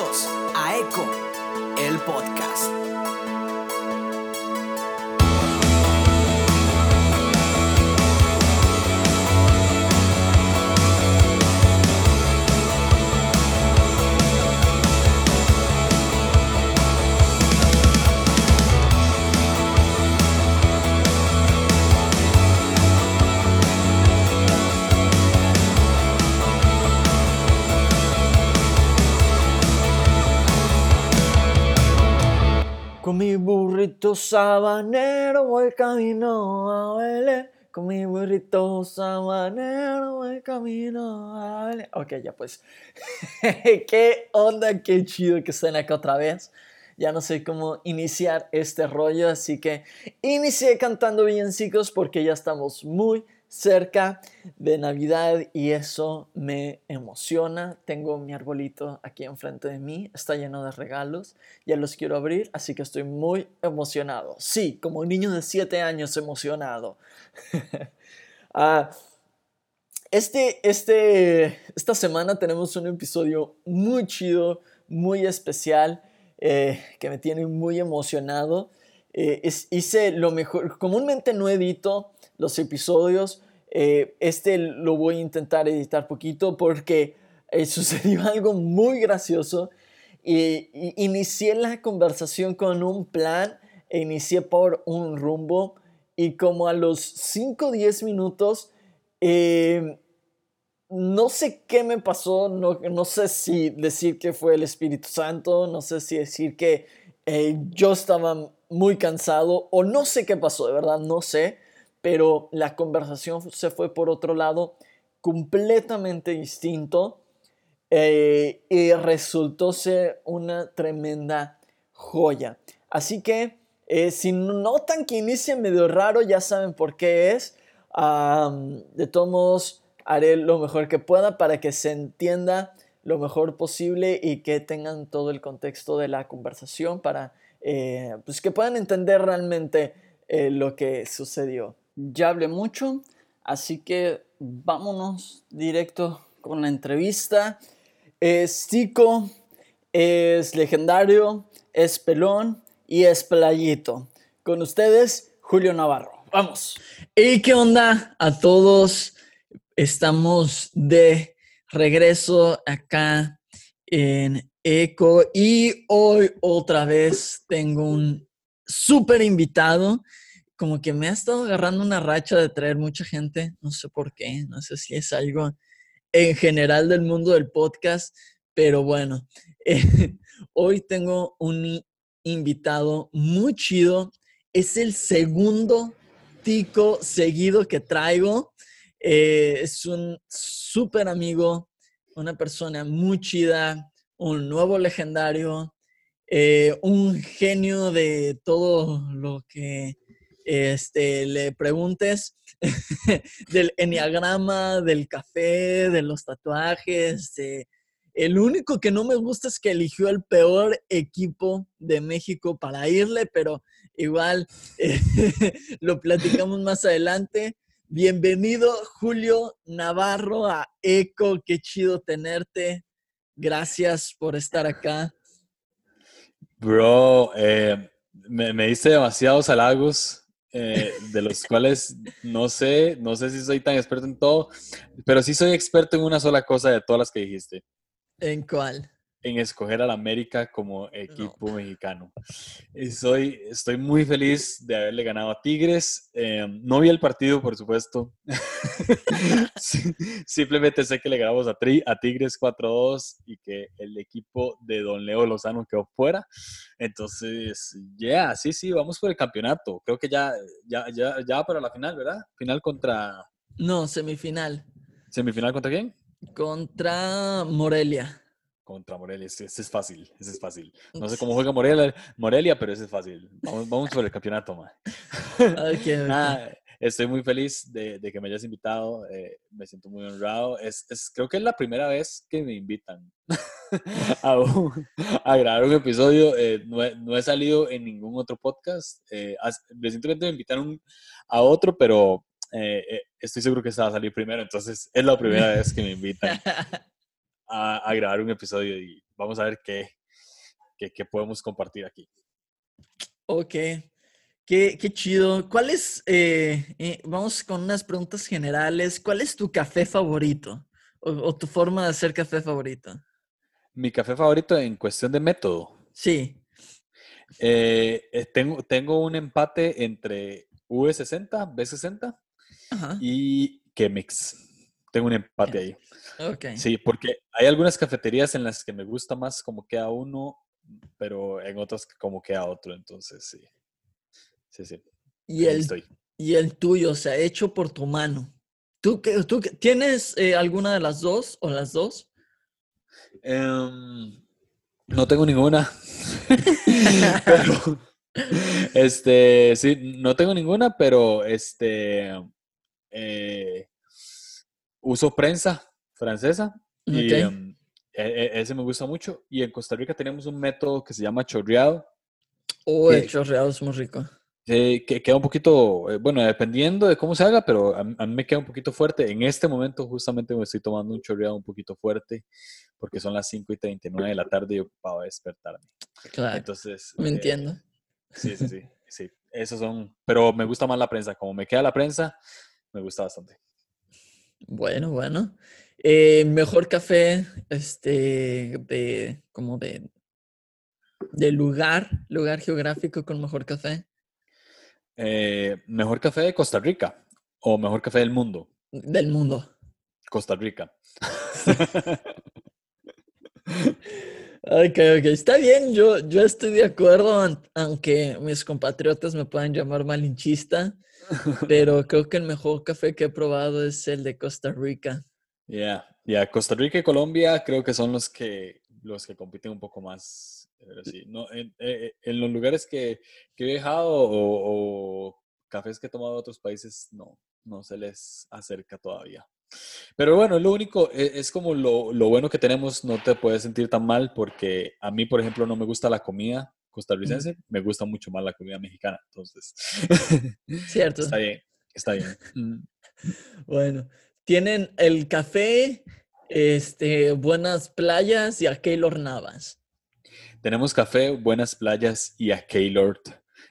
A Eco, el podcast. Con mi burrito sabanero voy camino a Belén. Con mi burrito sabanero voy camino a Belén. Ok, ya pues. ¿Qué onda? Qué chido que estén acá otra vez. Ya no sé cómo iniciar este rollo, así que inicié cantando villancicos porque ya estamos muy cerca de Navidad y eso me emociona. Tengo mi arbolito aquí enfrente de mí, está lleno de regalos, ya los quiero abrir, así que estoy muy emocionado. Sí, como un niño de 7 años emocionado. Ah, este, este, esta semana tenemos un episodio muy chido, muy especial, eh, que me tiene muy emocionado. Eh, es- hice lo mejor, comúnmente no edito los episodios, eh, este lo voy a intentar editar poquito porque eh, sucedió algo muy gracioso. Y, inicié la conversación con un plan e inicié por un rumbo y como a los 5 o 10 minutos eh, no sé qué me pasó, no, no sé si decir que fue el Espíritu Santo, no sé si decir que eh, yo estaba muy cansado o no sé qué pasó, de verdad no sé, pero la conversación se fue por otro lado completamente distinto eh, y resultó ser una tremenda joya. Así que eh, si notan que inicia medio raro, ya saben por qué es. De todos modos, haré lo mejor que pueda para que se entienda lo mejor posible y que tengan todo el contexto de la conversación para eh, pues que puedan entender realmente lo que sucedió. Ya hablé mucho, así que vámonos directo con la entrevista. Es tico, es legendario, es pelón y es playito. Con ustedes, Julio Navarro. Vamos. ¿Y qué onda a todos? Estamos de regreso acá en Eco y hoy otra vez tengo un súper invitado. Como que me ha estado agarrando una racha de traer mucha gente, no sé por qué, no sé si es algo en general del mundo del podcast, pero bueno, eh, hoy tengo un invitado muy chido. Es el segundo tico seguido que traigo. Eh, es un súper amigo, una persona muy chida, un nuevo legendario, eh, un genio de todo lo que este, le preguntes del enneagrama, del café, de los tatuajes. El único que no me gusta es que eligió el peor equipo de México para irle, pero igual lo platicamos más adelante. Bienvenido Julio Navarro a Eco, qué chido tenerte. Gracias por estar acá. Bro, eh, me, me diste demasiados halagos, eh, de los cuales no sé, no sé si soy tan experto en todo, pero sí soy experto en una sola cosa de todas las que dijiste, ¿En cuál? En escoger al América como equipo mexicano. Y soy, estoy muy feliz de haberle ganado a Tigres. eh, no vi el partido, por supuesto. Simplemente sé que le ganamos a, Tri- a Tigres 4-2 y que el equipo de Don Leo Lozano quedó fuera. Entonces, ya, sí, sí, vamos por el campeonato. Creo que ya, ya, ya, ya para la final, ¿verdad? Final contra... No, semifinal. ¿Semifinal contra quién? Contra Morelia. Contra Morelia, ese, ese es fácil, ese es fácil. No sé cómo juega Morelia, Morelia pero ese es fácil. Vamos, vamos por el campeonato, man. Ok, ok. Nada, estoy muy feliz de, de que me hayas invitado, eh, me siento muy honrado. Es, es- creo que es la primera vez que me invitan a, un- a grabar un episodio. eh, no, he, no he salido en ningún otro podcast. eh, recientemente me invitaron a otro, pero eh, eh, estoy seguro que esta va a salir primero. Entonces es la primera vez que me invitan a, a grabar un episodio y vamos a ver qué, qué, qué podemos compartir aquí. Ok. Qué, qué chido. ¿Cuál es, eh, eh, vamos con unas preguntas generales. ¿Cuál es tu café favorito? O, o tu forma de hacer café favorito? Mi café favorito en cuestión de método. Sí. Eh, eh, tengo, tengo un empate entre V60, B60 Ajá. y Chemex. Tengo un empate ahí. Sí, porque hay algunas cafeterías en las que me gusta más como queda uno, pero en otras como queda otro. Entonces, sí. Sí, sí. Y ahí el, estoy. y el tuyo, o sea, hecho por tu mano. ¿Tú, tú tienes eh, alguna de las dos o las dos? Em, no tengo ninguna. pero, este, sí, no tengo ninguna, pero este, eh, uso prensa francesa y Ok. em, e- e- ese me gusta mucho. Y en Costa Rica tenemos un método que se llama chorreado, O el que- chorreado es muy rico. eh, que queda un poquito, eh, bueno, dependiendo de cómo se haga, pero a, a mí me queda un poquito fuerte. En este momento justamente me estoy tomando un chorreado un poquito fuerte porque son las 5 y 39 de la tarde y ocupaba despertarme. Claro. Entonces, me eh, entiendo. Sí, sí, sí, sí. Esos son, pero me gusta más la prensa. Como me queda la prensa, me gusta bastante. Bueno, bueno. Eh, mejor café, este, de, como de, de lugar, lugar geográfico con mejor café Eh, mejor café de Costa Rica o mejor café del mundo. del mundo. Costa Rica. Ok, ok, está bien, yo, yo estoy de acuerdo, aunque mis compatriotas me puedan llamar malinchista, pero creo que el mejor café que he probado es el de Costa Rica. Ya, ya. Costa Rica y Colombia creo que son los que los que compiten un poco más. Pero sí, no, en, eh, en los lugares que, que he viajado o, o cafés que he tomado de otros países, no, no se les acerca todavía. Pero bueno, lo único e- es, como lo, lo bueno que tenemos, no te puedes sentir tan mal porque a mí, por ejemplo, no me gusta la comida costarricense, me gusta mucho más la comida mexicana. Entonces, ¿Cierto? está bien, está bien. Bueno, tienen el café, este, buenas playas y a Keylor Navas. Tenemos café, buenas playas y a Keylord.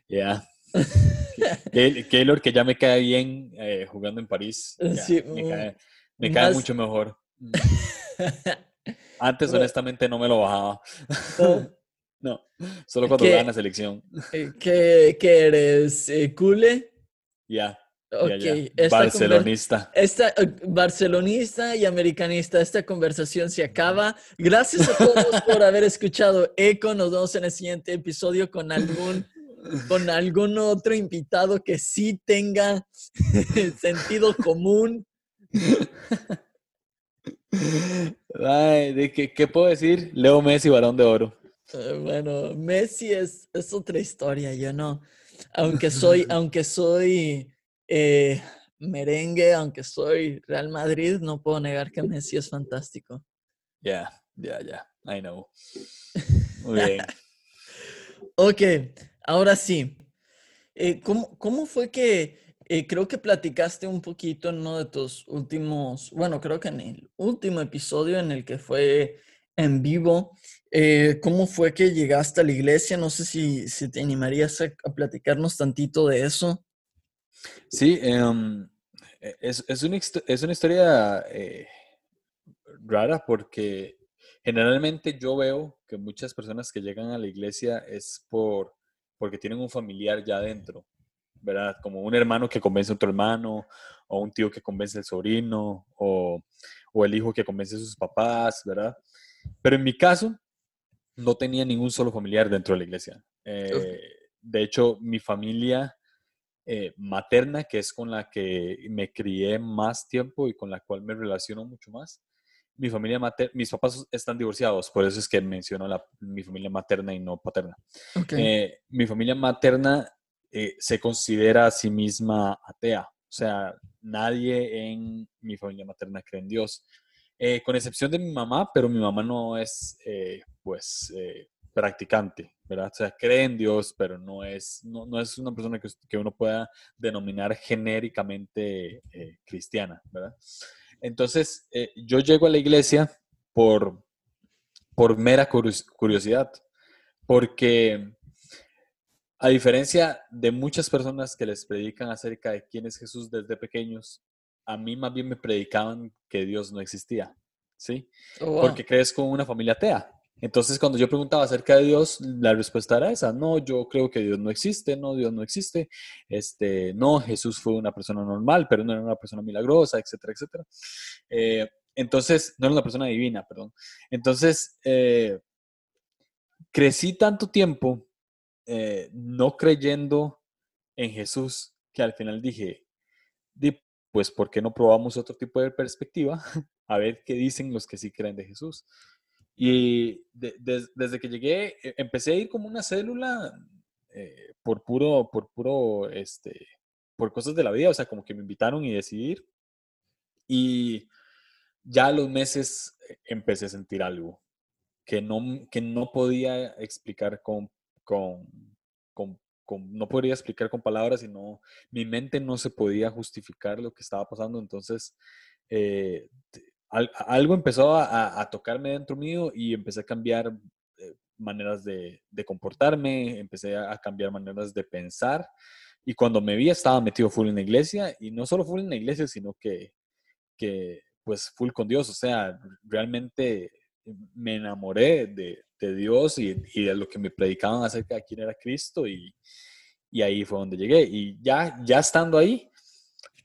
Ya. Keylor que ya me cae bien eh, jugando en París. ya, Sí, me cae, me cae más- mucho mejor. Mm. Antes, honestamente, no me lo bajaba. No, solo cuando ¿Qué? en la selección. eh, ¿Qué, qué eres? eh, ¿Cule? Ya, ya. esta Barcelonista. Esta eh, barcelonista y americanista, esta conversación se acaba. Gracias a todos por haber escuchado Eco. Nos vemos en el siguiente episodio con algún, con algún otro invitado que sí tenga sentido común. Ay, ¿de qué, ¿Qué puedo decir? Leo Messi, balón de oro. Eh, Bueno, Messi es, es otra historia, yo no. Aunque soy, aunque soy eh, merengue, aunque soy Real Madrid, no puedo negar que Messi es fantástico. Ya, ya, ya. I know. Muy bien. Ok, ahora sí. Eh, ¿cómo, cómo fue que, eh, creo que platicaste un poquito en uno de tus últimos, bueno, creo que en el último episodio en el que fue en vivo, eh, ¿cómo fue que llegaste a la iglesia? No sé si, si te animarías a, a platicarnos tantito de eso. Sí, em, e- es, es una, es una historia eh, rara porque generalmente yo veo que muchas personas que llegan a la iglesia es por, porque tienen un familiar ya adentro, ¿verdad? Como un hermano que convence a otro hermano, o un tío que convence al sobrino, o, o el hijo que convence a sus papás, ¿verdad? Pero en mi caso, no tenía ningún solo familiar dentro de la iglesia. Eh, de hecho, mi familia eh, materna, que es con la que me crié más tiempo y con la cual me relaciono mucho más. Mi familia materna, mis papás están divorciados, por eso es que menciono la, mi familia materna y no paterna. Ok. Eh, mi familia materna eh, se considera a sí misma atea, o sea, nadie en mi familia materna cree en Dios, Eh, con excepción de mi mamá, pero mi mamá no es, eh, pues, eh, practicante, ¿verdad? O sea, cree en Dios, pero no es, no, no es una persona que, que uno pueda denominar genéricamente eh, cristiana, ¿verdad? Entonces, eh, yo llego a la iglesia por, por mera curiosidad, porque a diferencia de muchas personas que les predican acerca de quién es Jesús desde pequeños, a mí más bien me predicaban que Dios no existía, ¿sí? Oh, porque crees con una familia atea. Entonces, cuando yo preguntaba acerca de Dios, la respuesta era esa, no, yo creo que Dios no existe, no, Dios no existe, este, no, Jesús fue una persona normal, pero no era una persona milagrosa, etcétera, etcétera. Eh, entonces, no era una persona divina, perdón. Entonces, eh, crecí tanto tiempo eh, no creyendo en Jesús que al final dije, pues, ¿por qué no probamos otro tipo de perspectiva? A ver qué dicen los que sí creen de Jesús. Y desde que llegué, e, empecé a ir como una célula eh, por puro, por puro, este, por cosas de la vida, o sea, como que me invitaron y decidí ir. Y ya a los meses eh, empecé a sentir algo que no, que no podía explicar con, con, con, no podría explicar con palabras, sino mi mente no se podía justificar lo que estaba pasando. Entonces, eh, algo empezó a, tocarme dentro mío y empecé a cambiar eh, maneras de, comportarme, empecé a, cambiar maneras de pensar. Y cuando me vi, estaba metido full en la iglesia, y no solo full en la iglesia, sino que, que pues full con Dios. O sea, realmente me enamoré de, Dios y, de lo que me predicaban acerca de quién era Cristo y, y ahí fue donde llegué. Y ya, ya estando ahí,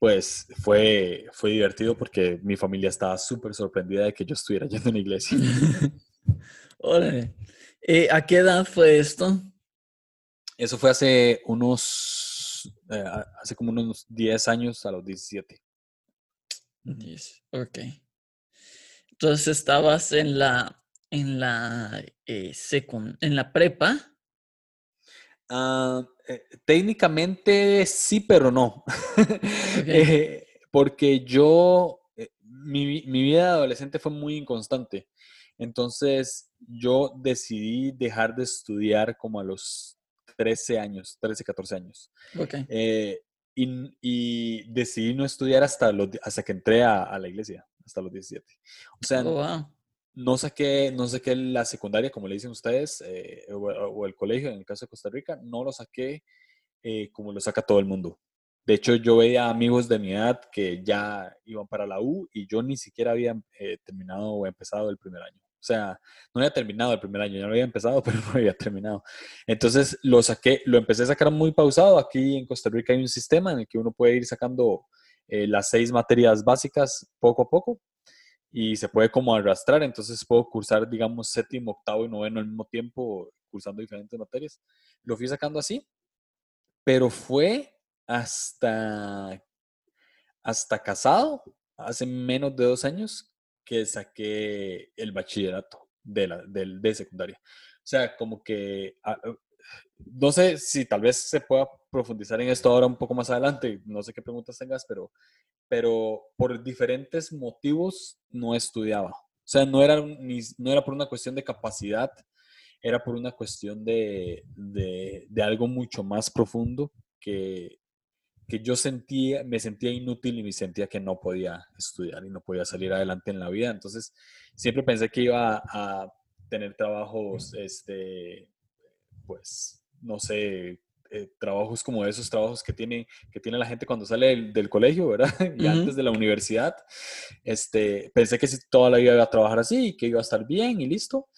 pues fue, fue divertido porque mi familia estaba súper sorprendida de que yo estuviera yendo a una iglesia. Órale. Eh, ¿A qué edad fue esto? Eso fue hace unos, eh, hace como unos 10 años a los 17. 10, ok. Entonces estabas en la, en la, eh, en la prepa. Ah, eh, técnicamente sí, pero no. Eh, porque yo, eh, mi, mi, vida de adolescente fue muy inconstante. Entonces yo decidí dejar de estudiar como a los 13 años, 13, 14 años. y, y, decidí no estudiar hasta, los, hasta que entré a, la iglesia, hasta los 17. O sea, oh, no saqué, no saqué la secundaria, como le dicen ustedes, eh, o, el colegio, en el caso de Costa Rica, no lo saqué eh, como lo saca todo el mundo. De hecho, yo veía amigos de mi edad que ya iban para la U y yo ni siquiera había eh, terminado o empezado el primer año. O sea, no había terminado el primer año, ya lo había empezado, pero no había terminado. Entonces lo saqué, lo empecé a sacar muy pausado. Aquí en Costa Rica hay un sistema en el que uno puede ir sacando las seis materias básicas poco a poco y se puede como arrastrar, entonces puedo cursar, digamos, séptimo, octavo y noveno al mismo tiempo, cursando diferentes materias. Lo fui sacando así, pero fue hasta, hasta casado, hace menos de dos años, que saqué el bachillerato de, la, de, de secundaria. O sea, como que, ah, no sé si tal vez se pueda profundizar en esto ahora un poco más adelante, no sé qué preguntas tengas, pero pero por diferentes motivos no estudiaba. O sea, no era, no era por una cuestión de capacidad, era por una cuestión de, de, algo mucho más profundo que, que yo sentía, me sentía inútil y me sentía que no podía estudiar y no podía salir adelante en la vida. Entonces, siempre pensé que iba a tener trabajos, este, pues, no sé, eh, trabajos como esos trabajos que tiene, que tiene la gente cuando sale del, colegio, ¿verdad? y antes de la universidad. Este, pensé que toda la vida iba a trabajar así y que iba a estar bien y listo,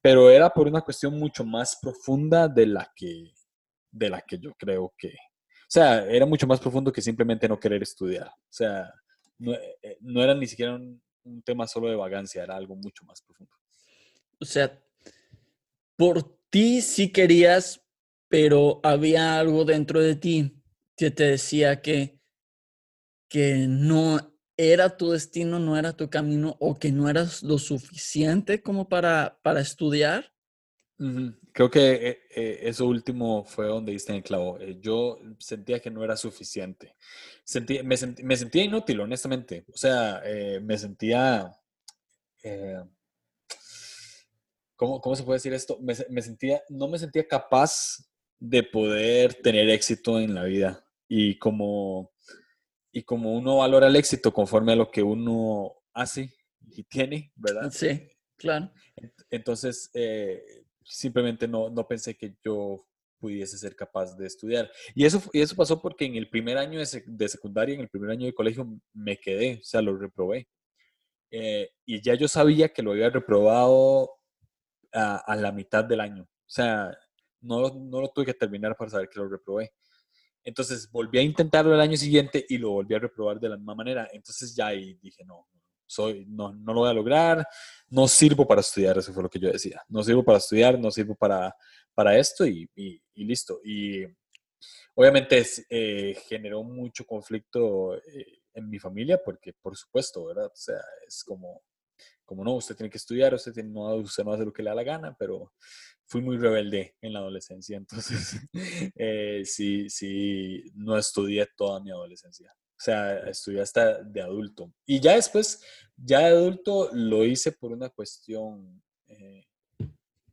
pero era por una cuestión mucho más profunda de la que, de la que yo creo que... O sea, era mucho más profundo que simplemente no querer estudiar. O sea, no, eh, no era ni siquiera un, un tema solo de vagancia, era algo mucho más profundo. O sea, por ti sí querías pero había algo dentro de ti que te decía que, que no era tu destino, no era tu camino o que no eras lo suficiente como para, para estudiar. Creo que eh, eh, eso último fue donde diste en el clavo. Eh, yo sentía que no era suficiente. Sentí, me, me, sentía inútil, honestamente. O sea, me sentía... ¿cómo, ¿cómo, se puede decir esto? Me, sentía, no me sentía capaz de poder tener éxito en la vida y como, y como uno valora el éxito conforme a lo que uno hace y tiene, ¿verdad? Sí. Claro. Entonces, eh, simplemente no, no pensé que yo pudiese ser capaz de estudiar. Y eso, y eso pasó porque en el primer año de, secundaria, en el primer año de colegio, me quedé, o sea, lo reprobé. Eh, y ya yo sabía que lo había reprobado a, la mitad del año. O sea, no, no lo tuve que terminar para saber que lo reprobé. Entonces volví a intentarlo el año siguiente y lo volví a reprobar de la misma manera. Entonces ya ahí dije, no, soy, no, no lo voy a lograr, no sirvo para estudiar, eso fue lo que yo decía. No sirvo para estudiar, no sirvo para, para esto y, y, listo. Y obviamente eh, generó mucho conflicto eh, en mi familia porque, por supuesto, ¿verdad? O sea, es como, como no, usted tiene que estudiar, usted, tiene, no, usted no hace lo que le da la gana, pero fui muy rebelde en la adolescencia, entonces eh, sí, sí, no estudié toda mi adolescencia. O sea, estudié hasta de adulto. Y ya después, ya de adulto, lo hice por una cuestión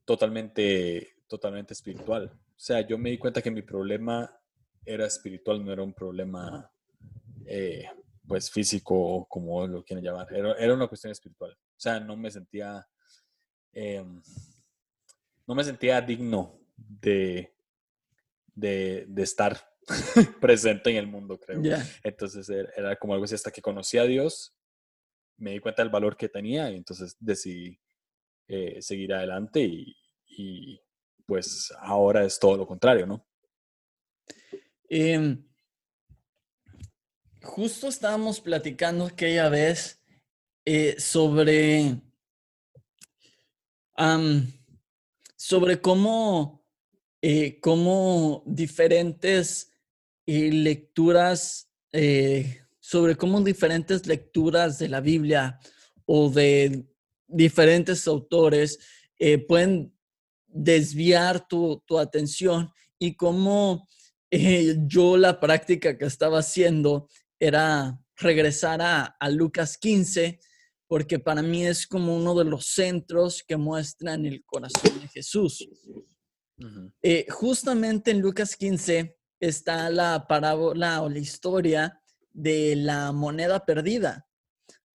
totalmente totalmente espiritual. O sea, yo me di cuenta que mi problema era espiritual, no era un problema eh, pues físico como lo quieren llamar. Era, era, una cuestión espiritual. O sea, no me sentía em, no me sentía digno de, de, estar presente en el mundo, creo. Entonces era, como algo así hasta que conocí a Dios, me di cuenta del valor que tenía y entonces decidí eh, seguir adelante y, pues ahora es todo lo contrario, ¿no? Em, justo estábamos platicando aquella vez eh, sobre, sobre cómo, eh, cómo diferentes eh, lecturas, sobre cómo diferentes lecturas de la Biblia o de diferentes autores pueden desviar tu, atención y cómo eh, yo la práctica que estaba haciendo era regresar a, Lucas 15, porque para mí es como uno de los centros que muestran el corazón de Jesús. Eh, justamente en Lucas 15 está la parábola o la historia de la moneda perdida,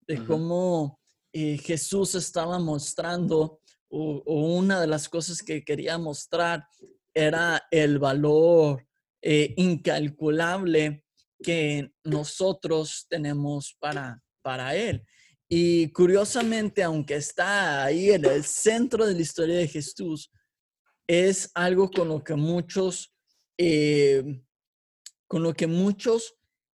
de cómo eh, Jesús estaba mostrando o, una de las cosas que quería mostrar era el valor eh, incalculable que nosotros tenemos para, para Él. Y curiosamente, aunque está ahí en el centro de la historia de Jesús, es algo con lo que muchos, eh, con lo que muchos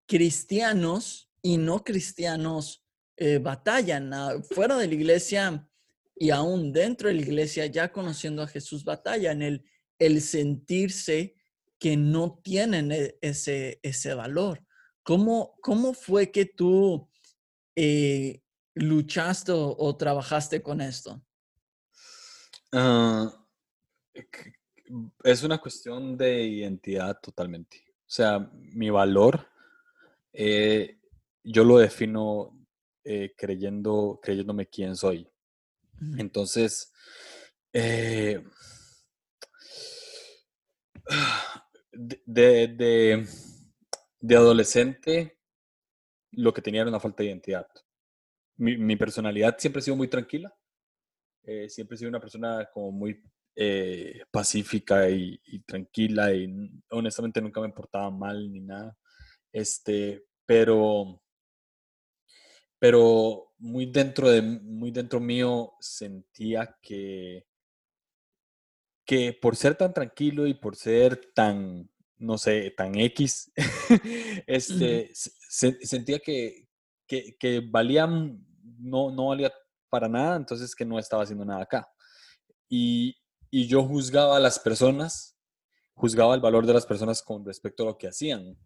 cristianos y no cristianos eh, batallan. Ah, fuera de la iglesia, y aún dentro de la iglesia, ya conociendo a Jesús, batalla en el, el sentirse que no tienen e, ese, ese valor. ¿Cómo, ¿Cómo fue que tú eh, luchaste o, trabajaste con esto? Ah, es una cuestión de identidad totalmente. O sea, mi valor, eh, yo lo defino eh, creyendo, creyéndome quién soy. Entonces, eh, de, adolescente, lo que tenía era una falta de identidad. Mi, personalidad siempre ha sido muy tranquila. Eh, siempre he sido una persona como muy eh, pacífica y, y, tranquila y honestamente nunca me importaba mal ni nada. Este, pero pero muy dentro de muy dentro mío sentía que que por ser tan tranquilo y por ser tan no sé tan x este sentía que, que, valía no no valía para nada entonces que no estaba haciendo nada acá y, y yo juzgaba a las personas juzgaba el valor de las personas con respecto a lo que hacían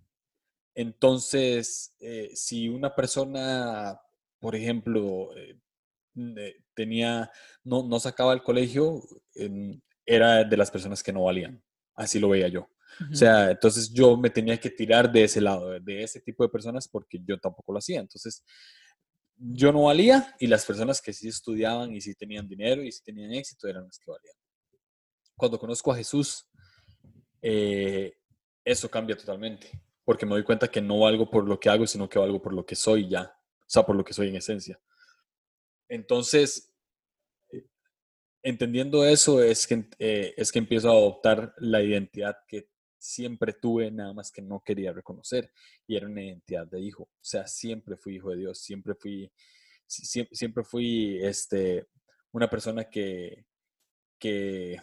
entonces, eh, si una persona, por ejemplo, eh, tenía, no, no, sacaba el colegio, era de las personas que no valían. Así lo veía yo. O sea, entonces yo me tenía que tirar de ese lado, de ese tipo de personas, porque yo tampoco lo hacía. Entonces, yo no valía y las personas que sí estudiaban y sí tenían dinero y sí tenían éxito eran las que valían. Cuando conozco a Jesús, eh, eso cambia totalmente porque me doy cuenta que no valgo por lo que hago, sino que valgo por lo que soy ya, o sea, por lo que soy en esencia. Entonces, entendiendo eso es que, eh, es que empiezo a adoptar la identidad que siempre tuve, nada más que no quería reconocer, y era una identidad de hijo. O sea, siempre fui hijo de Dios, siempre fui, siempre, siempre fui este, una persona que, que,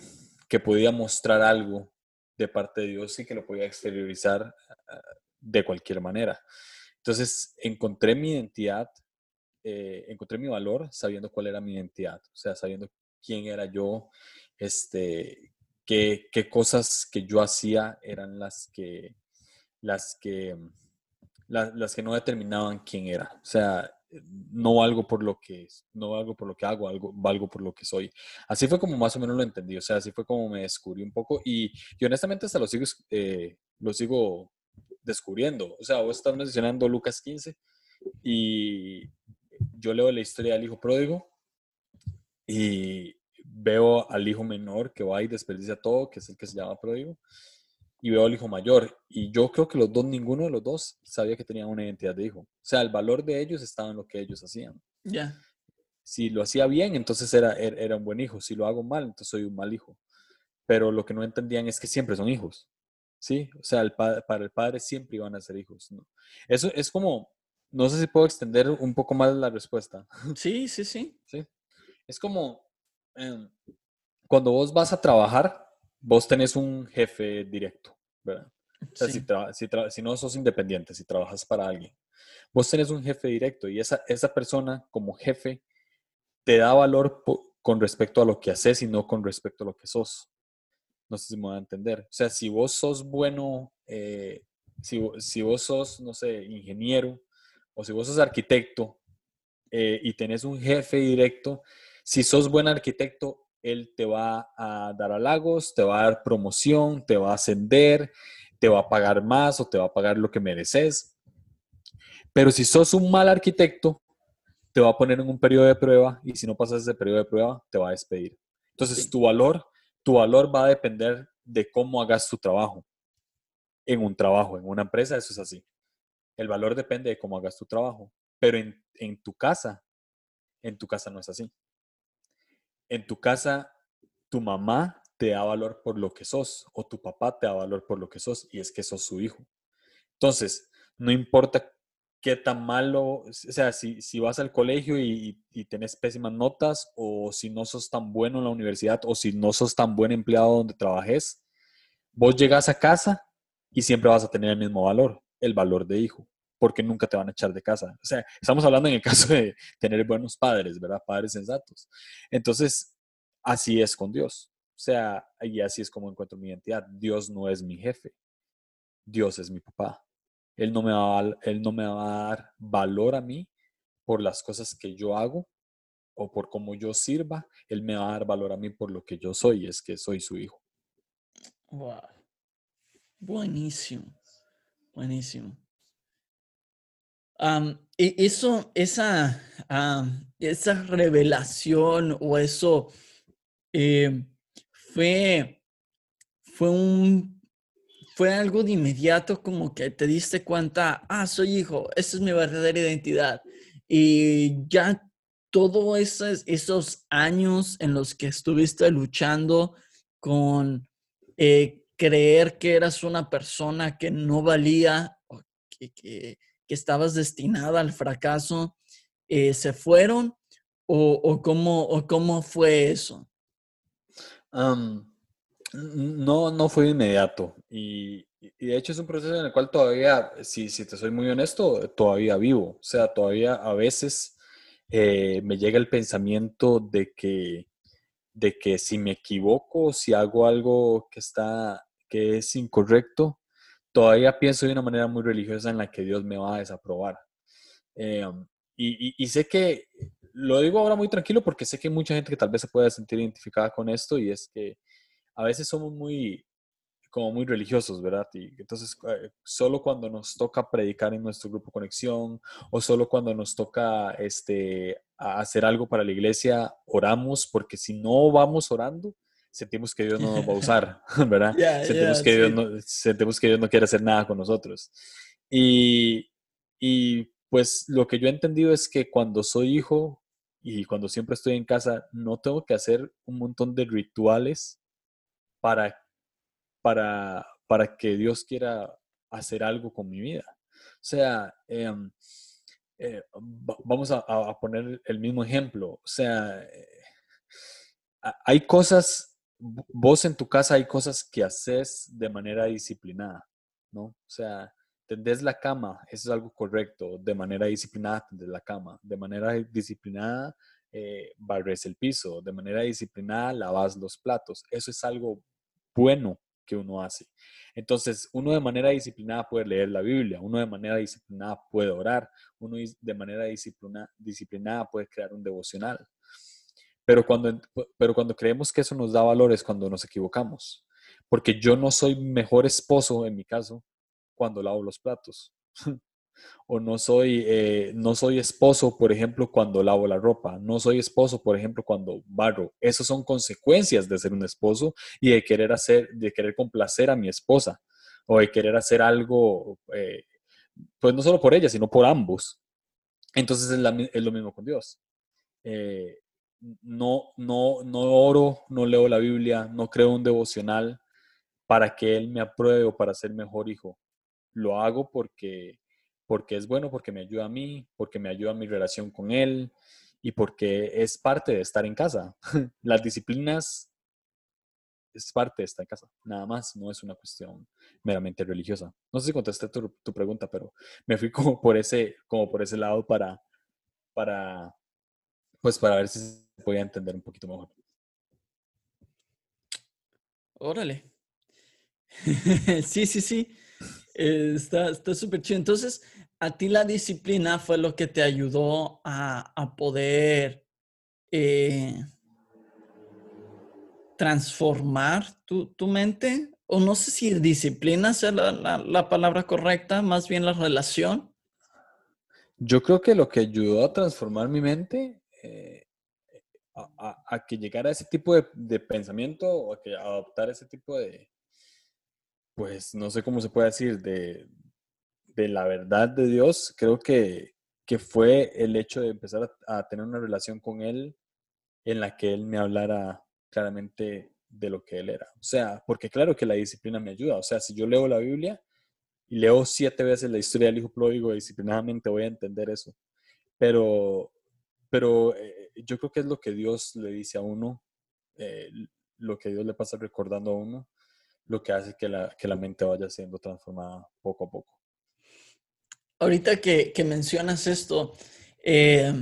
que podía mostrar algo de parte de Dios y que lo podía exteriorizar ah, de cualquier manera. Entonces, encontré mi identidad, eh, encontré mi valor sabiendo cuál era mi identidad, o sea, sabiendo quién era yo, este, qué, qué cosas que yo hacía eran las que, las que, las que no determinaban quién era. O sea, no valgo por lo que no valgo por lo que hago, algo, valgo por lo que soy. Así fue como más o menos lo entendí, o sea, así fue como me descubrí un poco y, y honestamente hasta lo sigo, eh, lo sigo descubriendo. O sea, vos estás mencionando Lucas 15 y yo leo la historia del hijo pródigo y veo al hijo menor que va y desperdicia todo, que es el que se llama pródigo, y veo al hijo mayor. Y yo creo que los dos, ninguno de los dos sabía que tenían una identidad de hijo. O sea, el valor de ellos estaba en lo que ellos hacían. Ya. Si lo hacía bien, entonces era, er, era un buen hijo. Si lo hago mal, entonces soy un mal hijo. Pero lo que no entendían es que siempre son hijos. ¿Sí? O sea, el para el padre siempre iban a ser hijos. ¿no? Eso es como, no sé si puedo extender un poco más la respuesta. Sí, sí, sí. ¿Sí? Es como, em, cuando vos vas a trabajar, vos tenés un jefe directo, ¿verdad? O sea, si, si, no sos independiente, si trabajas para alguien, vos tenés un jefe directo y esa, esa persona como jefe te da valor con respecto a lo que haces y no con respecto a lo que sos. No sé si me voy a entender. O sea, si vos sos bueno, eh, si, si, vos sos, no sé, ingeniero o si vos sos arquitecto eh, y tenés un jefe directo, si sos buen arquitecto, él te va a dar halagos, te va a dar promoción, te va a ascender, te va a pagar más o te va a pagar lo que mereces. Pero si sos un mal arquitecto, te va a poner en un periodo de prueba y si no pasas ese periodo de prueba, te va a despedir. Entonces, tu valor, tu valor va a depender de cómo hagas tu trabajo. En un trabajo, en una empresa, eso es así. El valor depende de cómo hagas tu trabajo. Pero en, en tu casa, en tu casa no es así en tu casa tu mamá te da valor por lo que sos o tu papá te da valor por lo que sos y es que sos su hijo. Entonces, no importa qué tan malo, o sea, si, si vas al colegio y, y, tenés pésimas notas o si no sos tan bueno en la universidad o si no sos tan buen empleado donde trabajes, vos llegas a casa y siempre vas a tener el mismo valor, el valor de hijo porque nunca te van a echar de casa. O sea, estamos hablando en el caso de tener buenos padres, ¿verdad? Padres sensatos. Entonces, así es con Dios. O sea, y así es como encuentro mi identidad. Dios no es mi jefe. Dios es mi papá. Él no me va a, él no me va a dar valor a mí por las cosas que yo hago o por cómo yo sirva. Él me va a dar valor a mí por lo que yo soy, es que soy su hijo. Wow. Buenísimo. Buenísimo y eso, esa, esa revelación o eso eh, fue, fue un fue algo de inmediato como que te diste cuenta, ah, soy hijo, esa es mi verdadera identidad. Y ya todos esos, esos años en los que estuviste luchando con eh, creer que eras una persona que no valía, que, que, que estabas destinada al fracaso eh, se fueron o, cómo, cómo fue eso? no, no fue inmediato y, de hecho es un proceso en el cual todavía, si, si te soy muy honesto, todavía vivo. O sea, todavía a veces eh, me llega el pensamiento de que, de que si me equivoco, si hago algo que, está, que es incorrecto, todavía pienso de una manera muy religiosa en la que Dios me va a desaprobar. Eh, y, sé que, lo digo ahora muy tranquilo porque sé que hay mucha gente que tal vez se pueda sentir identificada con esto y es que a veces somos muy, como muy religiosos, ¿verdad? Y entonces, eh, solo cuando nos toca predicar en nuestro grupo Conexión o solo cuando nos toca este, hacer algo para la iglesia, oramos, porque si no vamos orando, sentimos que Dios no nos va a usar, ¿verdad? sentimos, que Dios no, sentimos que Dios no quiere hacer nada con nosotros. Y, y pues lo que yo he entendido es que cuando soy hijo, y cuando siempre estoy en casa, no tengo que hacer un montón de rituales para, para, para que Dios quiera hacer algo con mi vida. O sea, em, eh, vamos a, poner el mismo ejemplo. O sea, eh, hay cosas, vos en tu casa hay cosas que haces de manera disciplinada, ¿no? O sea, tendés la cama, eso es algo correcto, de manera disciplinada tendés la cama, de manera disciplinada eh, barres el piso, de manera disciplinada lavas los platos, eso es algo bueno que uno hace. Entonces, uno de manera disciplinada puede leer la Biblia, uno de manera disciplinada puede orar, uno de manera disciplinada puede crear un devocional. Pero cuando, pero cuando creemos que eso nos da valores cuando nos equivocamos. Porque yo no soy mejor esposo, en mi caso, cuando lavo los platos. o no soy, eh, no soy esposo, por ejemplo, cuando lavo la ropa. No soy esposo, por ejemplo, cuando barro. Esas son consecuencias de ser un esposo y de querer hacer, de querer complacer a mi esposa o de querer hacer algo, eh, pues no solo por ella, sino por ambos. Entonces es, lo mismo con Dios. Eh, no, no, no oro, no leo la Biblia, no creo un devocional para que Él me apruebe o para ser mejor hijo. Lo hago porque, porque es bueno, porque me ayuda a mí, porque me ayuda a mi relación con Él y porque es parte de estar en casa. Las disciplinas es parte de estar en casa, nada más, no es una cuestión meramente religiosa. No sé si contesté tu, tu pregunta, pero me fui como por ese, como por ese lado para, para, pues para ver si voy a entender un poquito mejor. Órale. sí, sí, sí. Eh, está súper chido. Entonces, a ti la disciplina fue lo que te ayudó a, poder eh, transformar tu, mente. O no sé si disciplina es la palabra correcta, más bien la relación. Yo creo que lo que ayudó a transformar mi mente eh, a, que llegara a ese tipo de, pensamiento o a que adoptar ese tipo de, pues no sé cómo se puede decir, de, de la verdad de Dios, creo que, que fue el hecho de empezar a, tener una relación con Él en la que Él me hablara claramente de lo que Él era. O sea, porque claro que la disciplina me ayuda. O sea, si yo leo la Biblia y leo siete veces la historia del hijo pródigo, disciplinadamente voy a entender eso. Pero pero eh, yo creo que es lo que Dios le dice a uno, eh, lo que Dios le pasa recordando a uno, lo que hace que la, que la mente vaya siendo transformada poco a poco. Ahorita que, que mencionas esto, eh,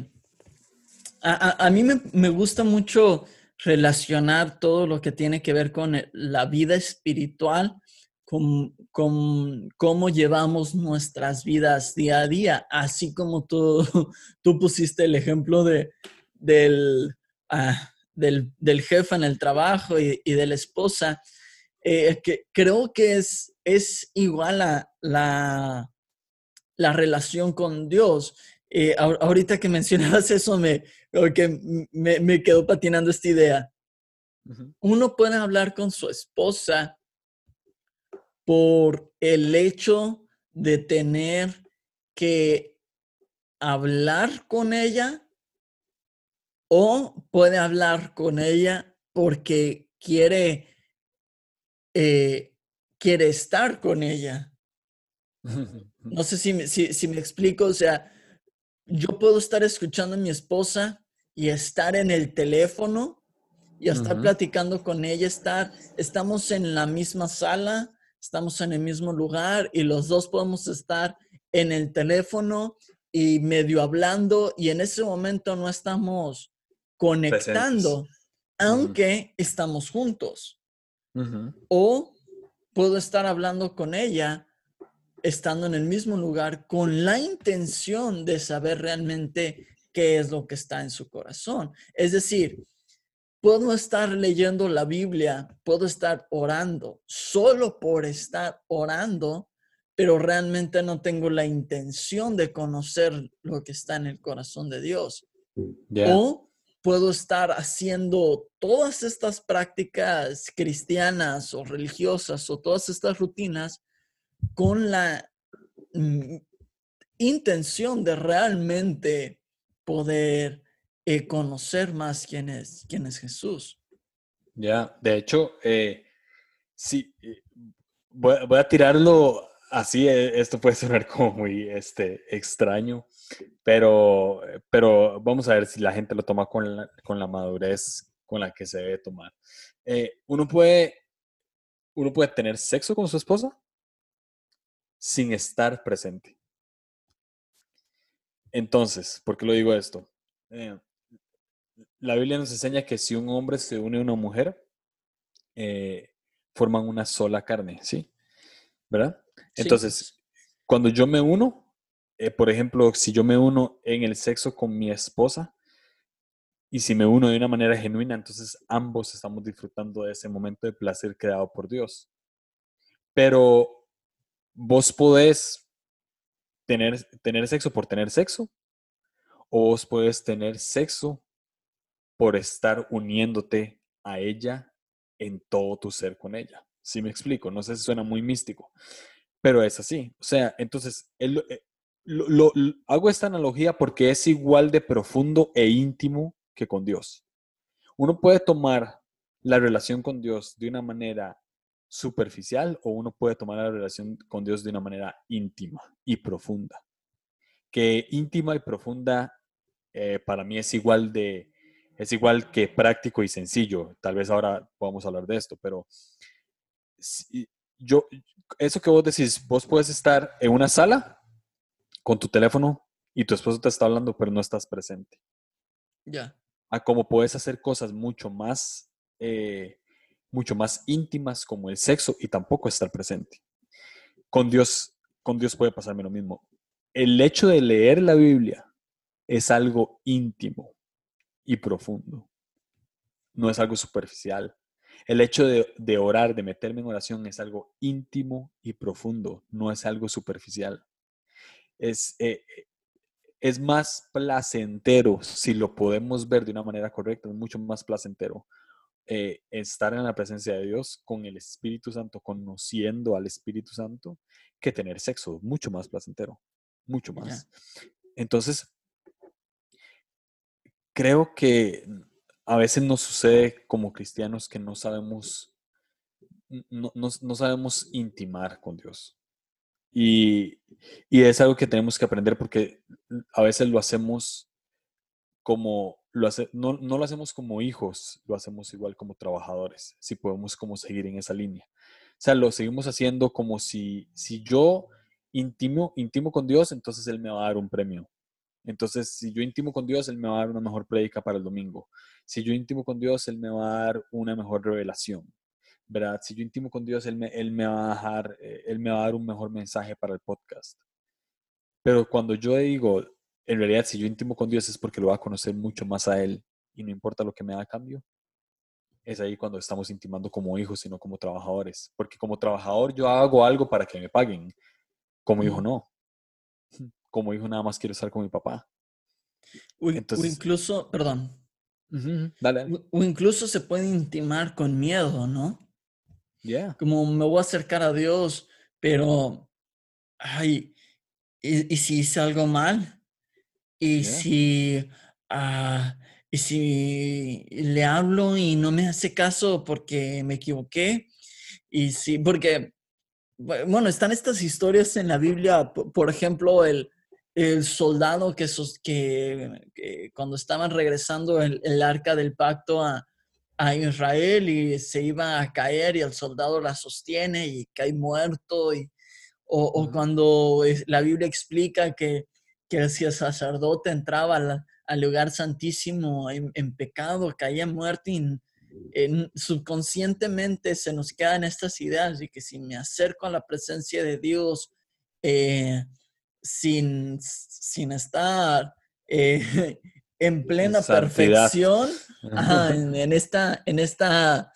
a, a, mí me, me, gusta mucho relacionar todo lo que tiene que ver con la vida espiritual con, con, cómo llevamos nuestras vidas día a día, así como tú, tú pusiste el ejemplo de, del, ah, del, del, jefe en el trabajo y, y de la esposa, eh, que creo que es, es igual a la, la relación con Dios. Eh, ahorita que mencionabas eso, me, que me, me quedó patinando esta idea. Uno puede hablar con su esposa por el hecho de tener que hablar con ella o puede hablar con ella porque quiere, eh, quiere estar con ella. No sé si, si, me explico, o sea, yo puedo estar escuchando a mi esposa y estar en el teléfono y estar platicando con ella, estar, estamos en la misma sala, estamos en el mismo lugar y los dos podemos estar en el teléfono y medio hablando y en ese momento no estamos conectando, aunque estamos juntos. O puedo estar hablando con ella estando en el mismo lugar con la intención de saber realmente qué es lo que está en su corazón. Es decir, Puedo estar leyendo la Biblia, puedo estar orando, solo por estar orando, pero realmente no tengo la intención de conocer lo que está en el corazón de Dios. O puedo estar haciendo todas estas prácticas cristianas o religiosas o todas estas rutinas con la mm, intención de realmente poder eh, conocer más quién es, quién es Jesús. Ya, de hecho, eh, sí, eh, voy, voy, a tirarlo así, esto puede sonar como muy este, extraño, pero, pero vamos a ver si la gente lo toma con la, con la madurez con la que se debe tomar. uno, puede, uno puede tener sexo con su esposa sin estar presente. Entonces, ¿por qué lo digo esto? Eh, la Biblia nos enseña que si un hombre se une a una mujer, eh, forman una sola carne, ¿sí? ¿Verdad? Entonces, cuando yo me uno, eh, por ejemplo, si yo me uno en el sexo con mi esposa, y si me uno de una manera genuina, entonces ambos estamos disfrutando de ese momento de placer creado por Dios. Pero vos podés tener, tener sexo por tener sexo, o vos podés tener sexo por estar uniéndote a ella en todo tu ser con ella. ¿Sí me explico? No sé si suena muy místico, pero es así. O sea, entonces, eh, lo, hago esta analogía porque es igual de profundo e íntimo que con Dios. Uno puede tomar la relación con Dios de una manera superficial o uno puede tomar la relación con Dios de una manera íntima y profunda. Que íntima y profunda eh, para mí es igual de, es igual que práctico y sencillo. Tal vez ahora podamos hablar de esto, pero yo, eso que vos decís, vos puedes estar en una sala con tu teléfono y tu esposo te está hablando, pero no estás presente. Ya. A cómo puedes hacer cosas mucho más, eh, mucho más íntimas como el sexo y tampoco estar presente. Con Dios, con Dios puede pasarme lo mismo. El hecho de leer la Biblia es algo íntimo y profundo. No es algo superficial. El hecho de, orar, de meterme en oración, es algo íntimo y profundo, no es algo superficial. Es, eh, es más placentero, si lo podemos ver de una manera correcta, es mucho más placentero eh, estar en la presencia de Dios con el Espíritu Santo, conociendo al Espíritu Santo, que tener sexo, mucho más placentero, mucho más. Entonces, creo que a veces nos sucede como cristianos que no sabemos, no, no, sabemos intimar con Dios. Y, y, es algo que tenemos que aprender porque a veces lo hacemos como, lo hace, no, no, lo hacemos como hijos, lo hacemos igual como trabajadores, si podemos como seguir en esa línea. O sea, lo seguimos haciendo como si, si yo intimo, intimo con Dios, entonces Él me va a dar un premio. Entonces, si yo intimo con Dios, Él me va a dar una mejor prédica para el domingo. Si yo intimo con Dios, Él me va a dar una mejor revelación. ¿Verdad? Si yo intimo con Dios, Él me, él me va a dejar, eh, Él me va a dar un mejor mensaje para el podcast. Pero cuando yo digo, en realidad, si yo intimo con Dios es porque lo voy a conocer mucho más a Él y no importa lo que me da a cambio. Es ahí cuando estamos intimando como hijos, sino como trabajadores. Porque como trabajador yo hago algo para que me paguen. Como hijo no como hijo nada más quiero estar con mi papá. O, incluso, perdón. dale, O, incluso se puede intimar con miedo, ¿no? Ya. Como me voy a acercar a Dios, pero, ay, ¿y, si hice algo mal? ¿Y si, ah, y si le hablo y no me hace caso porque me equivoqué? Y si, porque, bueno, están estas historias en la Biblia, por ejemplo, el, el soldado que, que, cuando estaban regresando el, arca del pacto a, Israel y se iba a caer y el soldado la sostiene y cae muerto. Y, o, cuando la Biblia explica que, que si el sacerdote entraba al, lugar santísimo en, pecado, caía muerto y subconscientemente se nos quedan estas ideas de que si me acerco a la presencia de Dios, eh, sin, sin estar eh, en plena perfección en, esta, en, esta,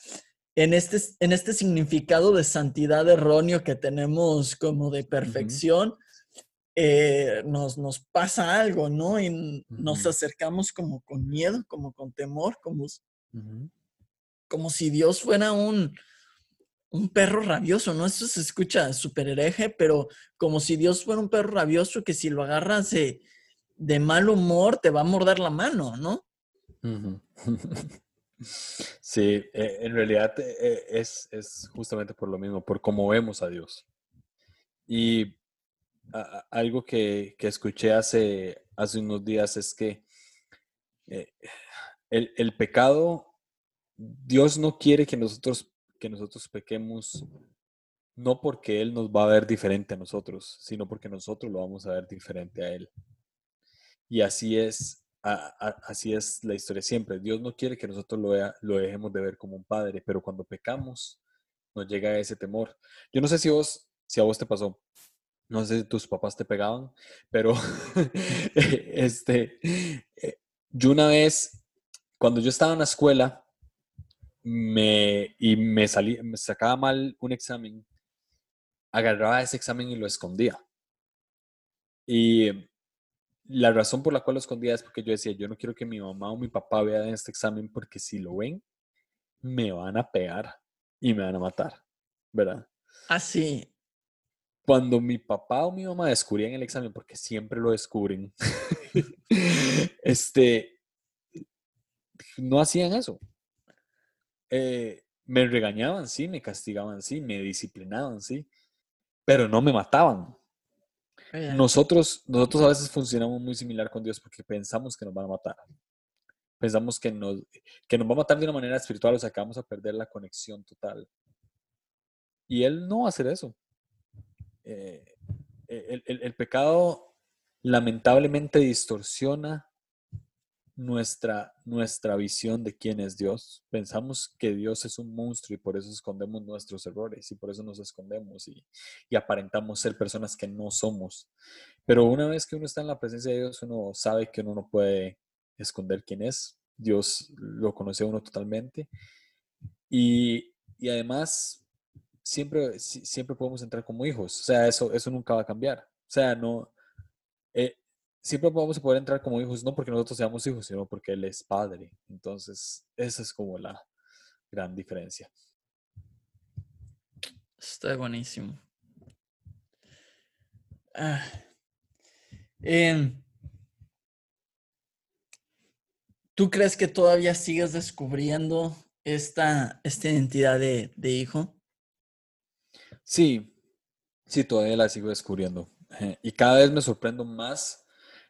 en, este, en este significado de santidad erróneo que tenemos como de perfección, eh, nos, nos pasa algo, ¿no? Y nos acercamos como con miedo, como con temor, como, como si Dios fuera un, un perro rabioso, ¿no? Eso se escucha súper hereje, pero como si Dios fuera un perro rabioso que si lo agarras de, mal humor te va a morder la mano, ¿no? Sí, eh, en realidad eh, es, es, justamente por lo mismo, por cómo vemos a Dios. Y algo que, que, escuché hace, hace unos días es que eh, el, el, pecado, Dios no quiere que nosotros, que nosotros pequemos, no porque Él nos va a ver diferente a nosotros, sino porque nosotros lo vamos a ver diferente a Él. Y así es así es la historia siempre. Dios no quiere que nosotros lo, lo dejemos de ver como un padre, pero cuando pecamos nos llega ese temor. Yo no sé si vos, si a vos te pasó, no sé si tus papás te pegaban, pero este, eh, yo una vez, cuando yo estaba en la escuela me, y me, salí, me sacaba mal un examen, agarraba ese examen y lo escondía. Y la razón por la cual lo escondía es porque yo decía, yo no quiero que mi mamá o mi papá vean este examen porque si lo ven, me van a pegar y me van a matar, ¿verdad? Así. Ah, Cuando mi papá o mi mamá descubrían el examen, porque siempre lo descubren, este, no hacían eso. Eh, me regañaban, sí, me castigaban, sí, me disciplinaban, sí, pero no me mataban. Nosotros, nosotros a veces funcionamos muy similar con Dios porque pensamos que nos van a matar. Pensamos que nos, que nos va a matar de una manera espiritual, o sea, que vamos a perder la conexión total. Y Él no va a hacer eso. Eh, el, el, el pecado lamentablemente distorsiona nuestra, nuestra visión de quién es Dios. Pensamos que Dios es un monstruo y por eso escondemos nuestros errores y por eso nos escondemos y, y, aparentamos ser personas que no somos. Pero una vez que uno está en la presencia de Dios, uno sabe que uno no puede esconder quién es. Dios lo conoce a uno totalmente. Y, y además, siempre, siempre podemos entrar como hijos. O sea, eso, eso nunca va a cambiar. O sea, no, eh, siempre vamos poder entrar como hijos, no porque nosotros seamos hijos, sino porque Él es Padre. Entonces, esa es como la gran diferencia. Está buenísimo. Ah. Em, ¿Tú crees que todavía sigues descubriendo esta, esta identidad de, de hijo? Sí, sí, todavía la sigo descubriendo. Y cada vez me sorprendo más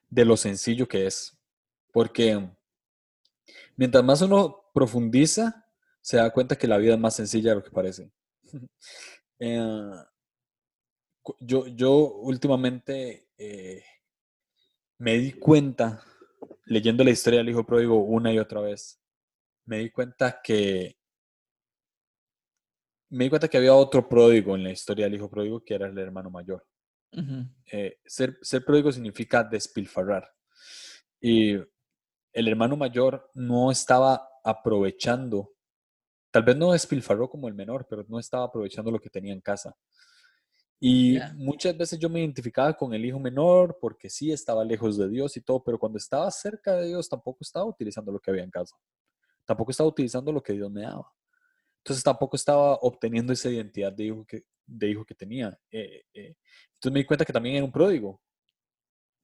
de lo sencillo que es. Porque mientras más uno profundiza, se da cuenta que la vida es más sencilla de lo que parece. Eh, yo, yo últimamente eh, me di cuenta, leyendo la historia del hijo pródigo una y otra vez, me di cuenta que me di cuenta que había otro pródigo en la historia del hijo pródigo que era el hermano mayor. Eh, ser, ser pródigo significa despilfarrar. Y el hermano mayor no estaba aprovechando, tal vez no despilfarró como el menor, pero no estaba aprovechando lo que tenía en casa. Y muchas veces yo me identificaba con el hijo menor porque sí estaba lejos de Dios y todo, pero cuando estaba cerca de Dios tampoco estaba utilizando lo que había en casa. Tampoco estaba utilizando lo que Dios me daba. Entonces tampoco estaba obteniendo esa identidad de hijo que, tenía. Eh, eh, entonces me di cuenta que también era un pródigo.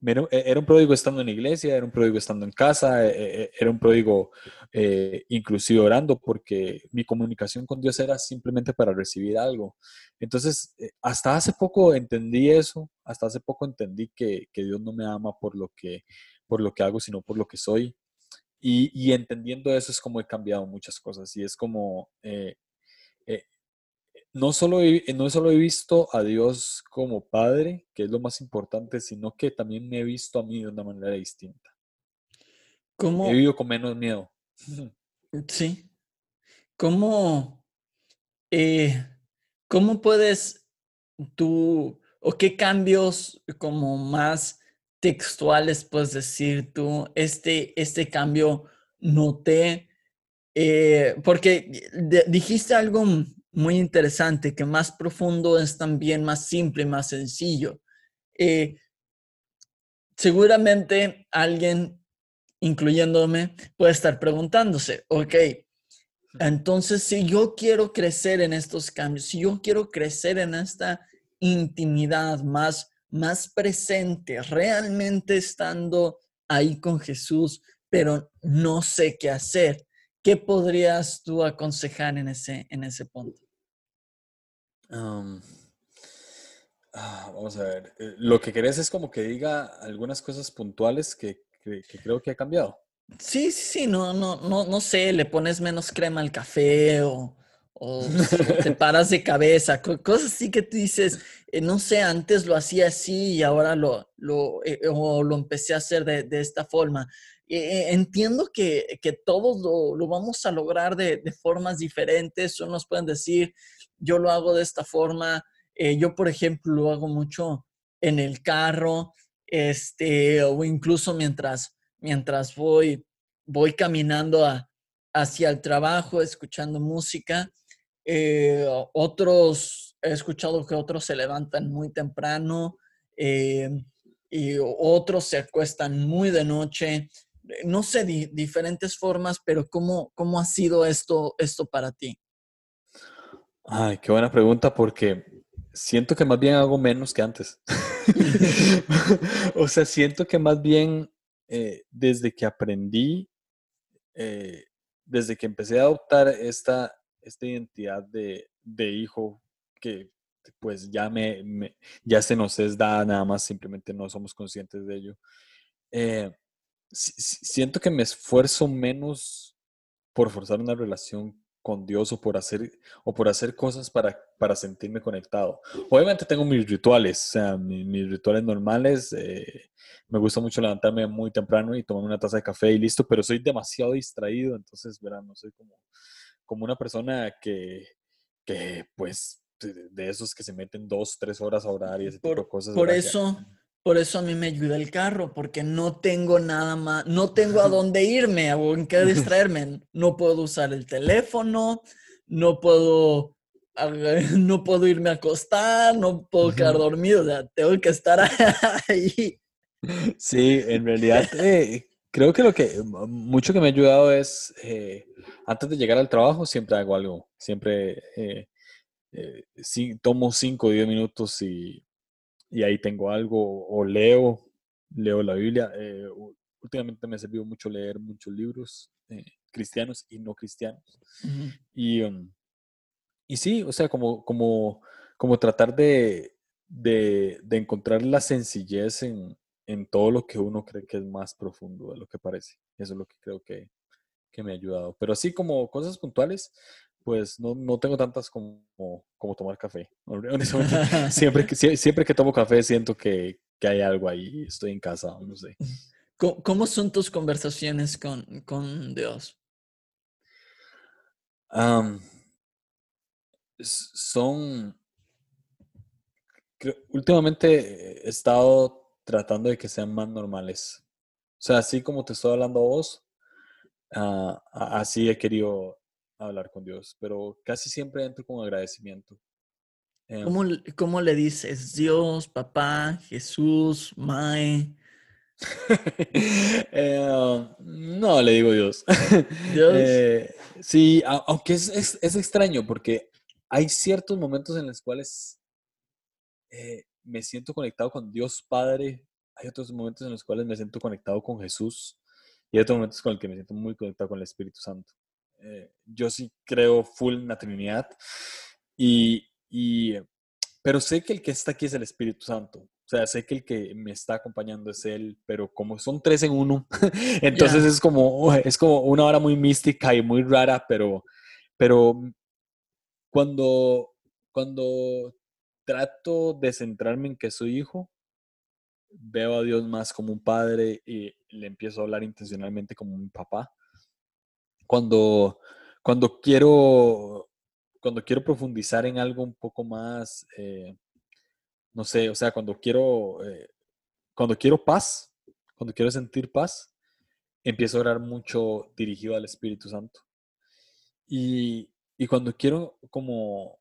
E, era un pródigo estando en iglesia, era un pródigo estando en casa, e, e, era un pródigo eh, inclusive orando porque mi comunicación con Dios era simplemente para recibir algo. Entonces, hasta hace poco entendí eso, hasta hace poco entendí que, que, Dios no me ama por lo que, por lo que hago, sino por lo que soy. Y, y entendiendo eso es como he cambiado muchas cosas y es como no solo, he, no solo he visto a Dios como Padre, que es lo más importante, sino que también me he visto a mí de una manera distinta. ¿Cómo? He vivido con menos miedo. Sí. ¿Cómo, eh, cómo puedes tú, o qué cambios como más textuales puedes decir tú, este, este cambio noté, eh, porque dijiste algo muy interesante, que más profundo es también más simple, más sencillo. Eh, seguramente alguien, incluyéndome, puede estar preguntándose, ok, entonces si yo quiero crecer en estos cambios, si yo quiero crecer en esta intimidad más, más presente, realmente estando ahí con Jesús, pero no sé qué hacer. ¿Qué podrías tú aconsejar en ese, en ese punto? Ah, vamos a ver. Eh, lo que querés es como que diga algunas cosas puntuales que, que, creo que ha cambiado. Sí, sí, sí, no, no, no, no sé, le pones menos crema al café o, o, te paras de cabeza, cosas así que tú dices, eh, no sé, antes lo hacía así y ahora lo, lo, eh, o lo empecé a hacer de, de esta forma. Eh, entiendo que, que todos lo, lo, vamos a lograr de, de, formas diferentes, unos pueden decir, yo lo hago de esta forma, yo por ejemplo lo hago mucho en el carro, este, o incluso mientras, mientras voy, voy caminando hacia el trabajo, escuchando música. Eh, otros, he escuchado que otros se levantan muy temprano eh, y otros se acuestan muy de noche. No sé, diferentes formas, pero ¿cómo, ¿cómo ha sido esto, esto para ti? Ay, qué buena pregunta, porque siento que más bien hago menos que antes. o sea, siento que más bien eh, desde que aprendí, desde que empecé a adoptar esta, esta identidad de, hijo que pues ya, me, ya se nos es dada, nada más simplemente no somos conscientes de ello. Eh, siento que me esfuerzo menos por forzar una relación con Dios o por hacer, o por hacer cosas para, para sentirme conectado. Obviamente tengo mis rituales, o sea, mis, rituales normales. Eh, me gusta mucho levantarme muy temprano y tomar una taza de café y listo, pero soy demasiado distraído, entonces, verán, no soy como como una persona que, que pues, de esos que se meten dos, tres horas a orar y ese tipo de cosas. Por eso, por eso a mí me ayuda el carro, porque no tengo nada más, no tengo a dónde irme o en qué distraerme. No puedo usar el teléfono, no puedo, no puedo irme a acostar, no puedo quedar dormido, o sea, tengo que estar ahí. Sí, en realidad eh, creo que lo que mucho que me ha ayudado es eh, antes de llegar al trabajo siempre hago algo, siempre eh, eh, tomo 5 o 10 minutos y, ahí tengo algo o leo, leo la Biblia. Últimamente me ha servido mucho leer muchos libros cristianos y no cristianos. y, um, y sí, o sea, como, como, como tratar de, de, de encontrar la sencillez en, en todo lo que uno cree que es más profundo de lo que parece. Eso es lo que creo que, que me ha ayudado. Pero así como cosas puntuales, pues no, no tengo tantas como, como tomar café. siempre, que, siempre que tomo café siento que, que hay algo ahí, estoy en casa, no sé. ¿Cómo, son tus conversaciones con, con Dios? son... últimamente he estado tratando de que sean más normales. O sea, así como te estoy hablando a vos, Ah, así he querido hablar con Dios, pero casi siempre entro con agradecimiento. Em ¿Cómo, ¿Cómo, le dices Dios, papá, Jesús, Mae? Eh, no, le digo Dios. ¿Dios? Eh, sí, aunque es, es, es, extraño porque hay ciertos momentos en los cuales eh, me siento conectado con Dios Padre, hay otros momentos en los cuales me siento conectado con Jesús y hay otros momentos con el que me siento muy conectado con el Espíritu Santo. Eh, yo sí creo full en la Trinidad, y, y, pero sé que el que está aquí es el Espíritu Santo. O sea, sé que el que me está acompañando es Él, pero como son tres en uno, entonces es, como, es como una hora muy mística y muy rara, pero, pero cuando, cuando trato de centrarme en que soy hijo, veo a Dios más como un padre y le empiezo a hablar intencionalmente como un papá. Cuando, cuando quiero cuando quiero profundizar en algo un poco más, eh, no sé, o sea, cuando quiero, eh, cuando quiero paz, cuando quiero sentir paz, empiezo a orar mucho dirigido al Espíritu Santo. Y, y cuando quiero como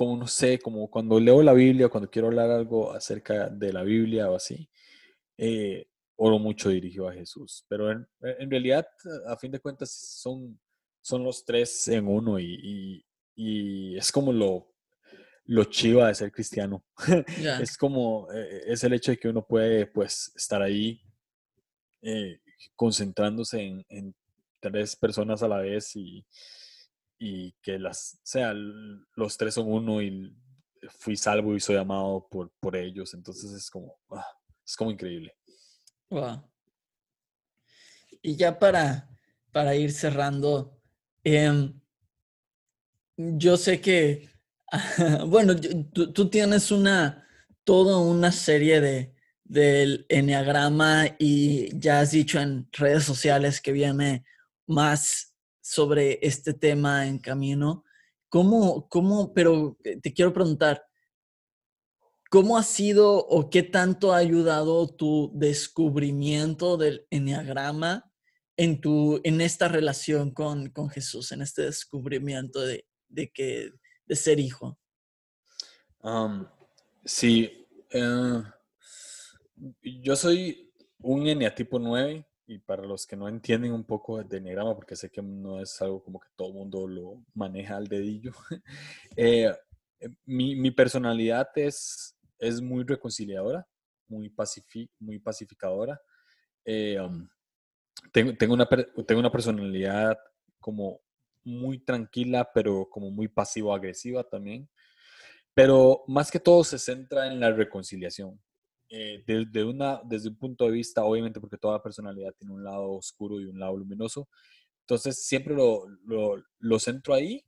como no sé, como cuando leo la Biblia, cuando quiero hablar algo acerca de la Biblia o así, eh, oro mucho dirigido a Jesús. Pero en, realidad, a fin de cuentas, son, son los tres en uno y, y, es como lo, lo chiva de ser cristiano. es como, eh, es el hecho de que uno puede, pues, estar ahí. Eh, concentrándose en, tres personas a la vez y, que las, sea, los tres son uno y fui salvo y soy amado por, por ellos. Entonces es como, ah, es como increíble. Wow. Y ya para, para ir cerrando, em, yo sé que, bueno, tú, tienes una, toda una serie de, del enneagrama y ya has dicho en redes sociales que viene más sobre este tema en camino. ¿Cómo, cómo, pero te quiero preguntar, ¿cómo ha sido o qué tanto ha ayudado tu descubrimiento del enneagrama en, tu, en esta relación con, con Jesús, en este descubrimiento de, de, que, de ser hijo? sí, eh, yo soy un eneatipo 9 y para los que no entienden un poco de enneagrama, porque sé que no es algo como que todo el mundo lo maneja al dedillo, eh, mi, mi, personalidad es, es muy reconciliadora, muy, muy pacificadora. Eh, tengo, tengo, una, tengo una personalidad como muy tranquila, pero como muy pasivo-agresiva también. Pero más que todo se centra en la reconciliación. Eh, desde, una, desde un punto de vista, obviamente porque toda personalidad tiene un lado oscuro y un lado luminoso. Entonces siempre lo, lo, lo centro ahí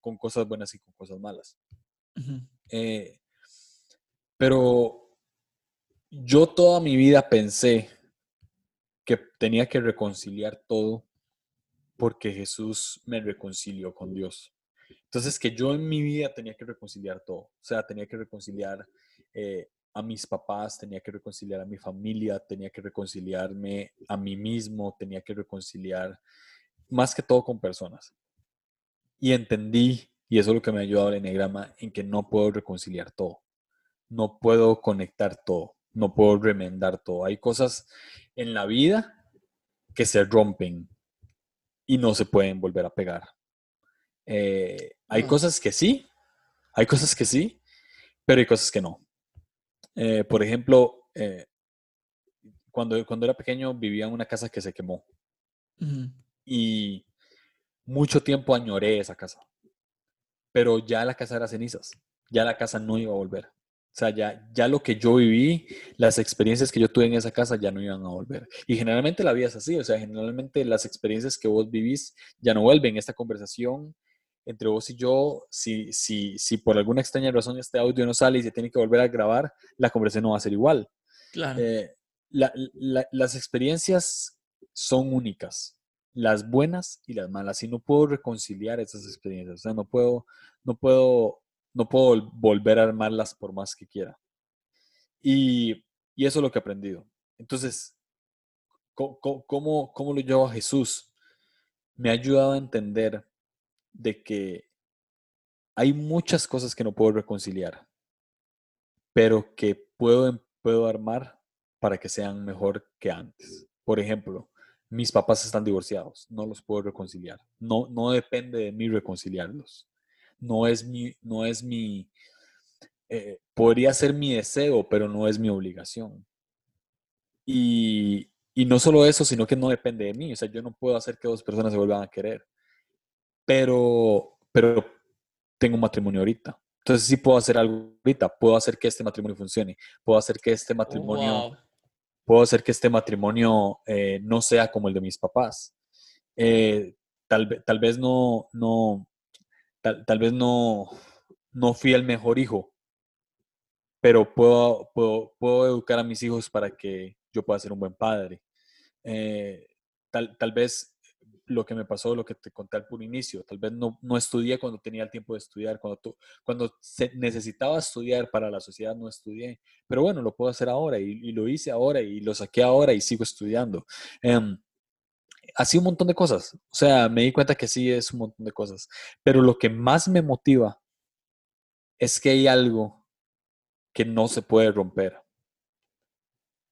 con cosas buenas y con cosas malas. Eh, pero yo toda mi vida pensé que tenía que reconciliar todo porque Jesús me reconcilió con Dios. Entonces, que yo en mi vida tenía que reconciliar todo. O sea, tenía que reconciliar eh, a mis papás, tenía que reconciliar a mi familia, tenía que reconciliarme a mí mismo, tenía que reconciliar más que todo con personas. Y entendí, y eso es lo que me ha ayudado el enegrama, en que no puedo reconciliar todo. No puedo conectar todo. No puedo remendar todo. Hay cosas en la vida que se rompen, y no se pueden volver a pegar. Eh, hay cosas que sí, hay cosas que sí, pero hay cosas que no. Eh, por ejemplo, eh, cuando, cuando era pequeño vivía en una casa que se quemó y mucho tiempo añoré esa casa, pero ya la casa era cenizas, ya la casa no iba a volver. O sea, ya, ya lo que yo viví, las experiencias que yo tuve en esa casa ya no iban a volver. Y generalmente la vida es así, o sea, generalmente las experiencias que vos vivís ya no vuelven. Esta conversación entre vos y yo, si, si, si por alguna extraña razón este audio no sale y se tiene que volver a grabar, la conversación no va a ser igual. Claro. Eh, las experiencias son únicas, las buenas y las malas, y no puedo reconciliar esas experiencias, o sea, no puedo, no puedo no puedo volver a armarlas por más que quiera. Y, eso es lo que he aprendido. Entonces, ¿cómo, ¿cómo, lo llevo a Jesús? Me ha ayudado a entender de que hay muchas cosas que no puedo reconciliar, pero que puedo, em, puedo armar para que sean mejor que antes. Por ejemplo, mis papás están divorciados, no los puedo reconciliar. No, no depende de mí reconciliarlos no es mi, no es mi, eh, podría ser mi deseo, pero no es mi obligación. Y, no solo eso, sino que no depende de mí. O sea, yo no puedo hacer que dos personas se vuelvan a querer. Pero, pero tengo un matrimonio ahorita. Entonces sí puedo hacer algo ahorita. Puedo hacer que este matrimonio funcione. Puedo hacer que este matrimonio, puedo hacer que este matrimonio eh, no sea como el de mis papás. Eh, tal, tal vez no, no, tal, vez no, no fui el mejor hijo, pero puedo, puedo, educar a mis hijos para que yo pueda ser un buen padre. Eh, tal, tal, vez lo que me pasó, lo que te conté al puro inicio, tal vez no, no estudié cuando tenía el tiempo de estudiar, cuando, cuando se necesitaba estudiar para la sociedad no estudié, pero bueno, lo puedo hacer ahora y, lo hice ahora y lo saqué ahora y sigo estudiando. Em, así un montón de cosas. O sea, me di cuenta que sí es un montón de cosas. Pero lo que más me motiva es que hay algo que no se puede romper.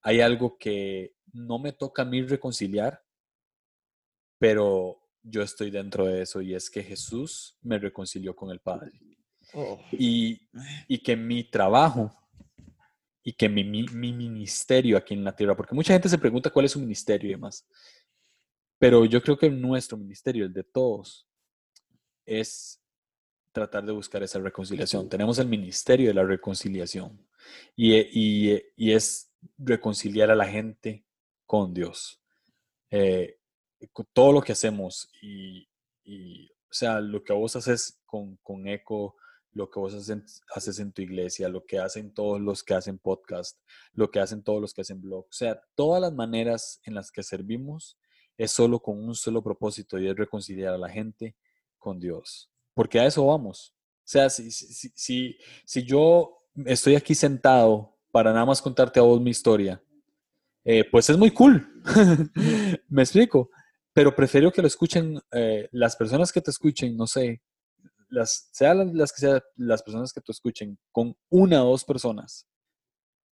Hay algo que no me toca a mí reconciliar, pero yo estoy dentro de eso y es que Jesús me reconcilió con el Padre. Oh. Y, y que mi trabajo y que mi, mi, mi, ministerio aquí en la tierra, porque mucha gente se pregunta cuál es su ministerio y demás, pero yo creo que nuestro ministerio, el de todos, es tratar de buscar esa reconciliación. Tenemos el ministerio de la reconciliación y, y, y es reconciliar a la gente con Dios. Eh, todo lo que hacemos y, y, o sea, lo que vos haces con, con Eco, lo que vos haces, haces en tu iglesia, lo que hacen todos los que hacen podcast, lo que hacen todos los que hacen blog, o sea, todas las maneras en las que servimos es solo con un solo propósito y es reconciliar a la gente con Dios. Porque a eso vamos. O sea, si, si, si, si yo estoy aquí sentado para nada más contarte a vos mi historia, eh, pues es muy cool. Me explico. Pero prefiero que lo escuchen eh, las personas que te escuchen, no sé, las, sean las que sean las personas que te escuchen, con una o dos personas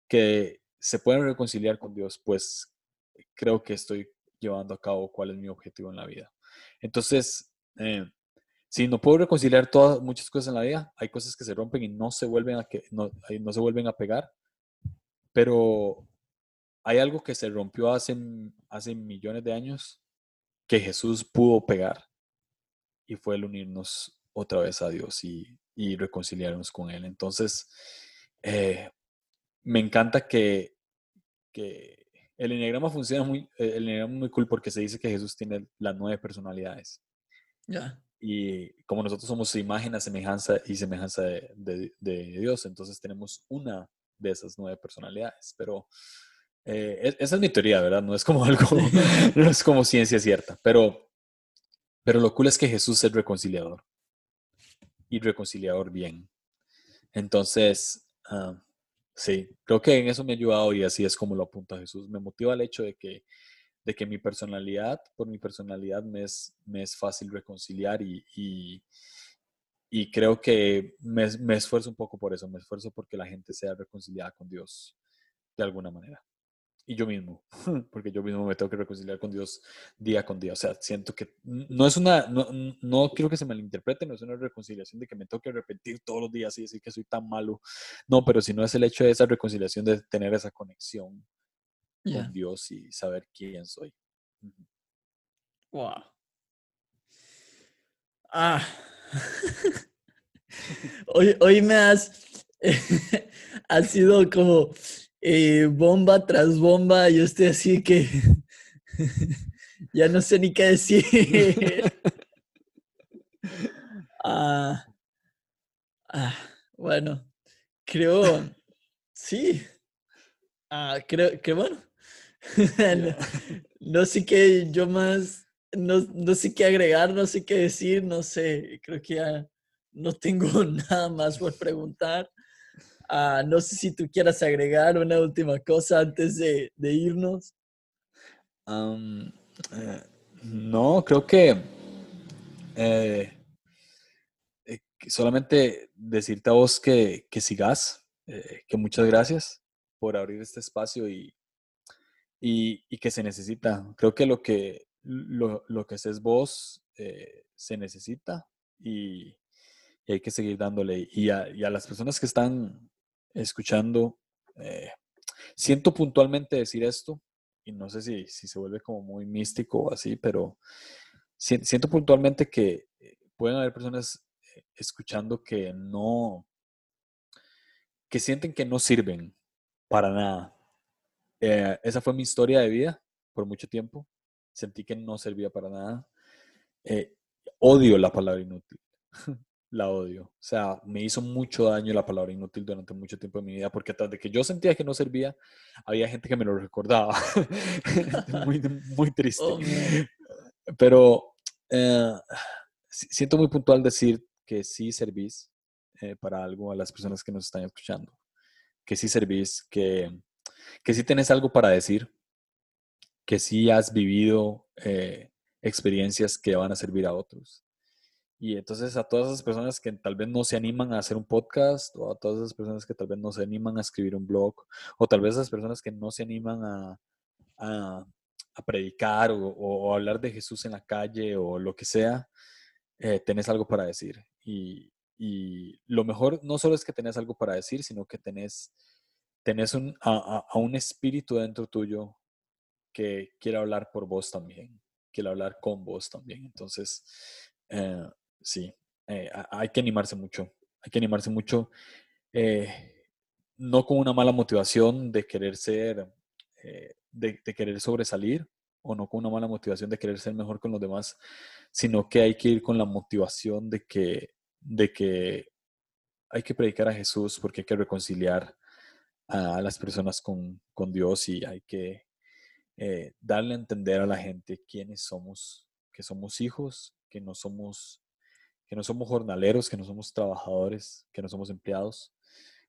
que se pueden reconciliar con Dios, pues creo que estoy llevando a cabo cuál es mi objetivo en la vida. Entonces, eh, si no puedo reconciliar todas muchas cosas en la vida, hay cosas que se rompen y no se vuelven a que no, no se vuelven a pegar, pero hay algo que se rompió hace, hace millones de años que Jesús pudo pegar y fue el unirnos otra vez a Dios y, y reconciliarnos con Él. Entonces, eh, me encanta que, que el enneagrama funciona muy, el enneagrama muy cool porque se dice que Jesús tiene las nueve personalidades. Ya. Y como nosotros somos imagen, a semejanza y semejanza de, de, de, Dios, entonces tenemos una de esas nueve personalidades. Pero eh, esa es mi teoría, ¿verdad? No es como algo, no es como ciencia cierta. Pero, pero lo cool es que Jesús es reconciliador. Y reconciliador bien. Entonces, uh, sí, creo que en eso me ha ayudado y así es como lo apunta Jesús. Me motiva el hecho de que de que mi personalidad, por mi personalidad me es, me es fácil reconciliar y, y, y creo que me, me, esfuerzo un poco por eso, me esfuerzo porque la gente sea reconciliada con Dios de alguna manera. Y yo mismo, porque yo mismo me tengo que reconciliar con Dios día con día. O sea, siento que no es una, no, no quiero que se malinterprete, no es una reconciliación de que me tengo que repetir todos los días y decir que soy tan malo. No, pero si no es el hecho de esa reconciliación, de tener esa conexión yeah. con Dios y saber quién soy. Wow. Ah. hoy, hoy me has, ha sido como eh, bomba tras bomba. Yo estoy así que ya no sé ni qué decir. ah, ah, bueno, creo, sí. Ah, creo que bueno, no, no, sé qué yo más, no, no, sé qué agregar, no sé qué decir, no sé, creo que ya no tengo nada más por preguntar. Uh, no sé si tú quieras agregar una última cosa antes de, irnos. Eh, no, creo que eh, eh, solamente decirte a vos que, que sigas, que muchas gracias por abrir este espacio y, y, que se necesita. Creo que lo que, lo, que haces vos se necesita y, hay que seguir dándole. Y a, las personas que están escuchando, eh, siento puntualmente decir esto, y no sé si, si, se vuelve como muy místico o así, pero siento puntualmente que eh, pueden haber personas eh, escuchando que no, que sienten que no sirven para nada esa fue mi historia de vida por mucho tiempo. Sentí que no servía para nada. Odio la palabra inútil. la odio. O sea, me hizo mucho daño la palabra inútil durante mucho tiempo de mi vida porque tras de que yo sentía que no servía, había gente que me lo recordaba. muy, muy triste. Oh, Pero eh, siento muy puntual decir que sí servís eh, para algo a las personas que nos están escuchando. Que sí servís, que que sí tenés algo para decir, que sí has vivido eh, experiencias que van a servir a otros. Y entonces a todas esas personas que tal vez no se animan a hacer un podcast, o a todas esas personas que tal vez no se animan a escribir un blog, o tal vez esas personas que no se animan a, a, a predicar o, o, hablar de Jesús en la calle o lo que sea, eh, tenés algo para decir. Y, y, lo mejor no solo es que tenés algo para decir, sino que tenés tenés un, a, un espíritu dentro tuyo que quiere hablar por vos también, quiere hablar con vos también. Entonces, eh, sí, eh, hay que animarse mucho, hay que animarse mucho, eh, no con una mala motivación de querer ser, de, de, querer sobresalir, o no con una mala motivación de querer ser mejor con los demás, sino que hay que ir con la motivación de que, de que hay que predicar a Jesús porque hay que reconciliar a las personas con, con Dios y hay que eh, darle a entender a la gente quiénes somos, que somos hijos, que no somos, que no somos jornaleros, que no somos trabajadores, que no somos empleados,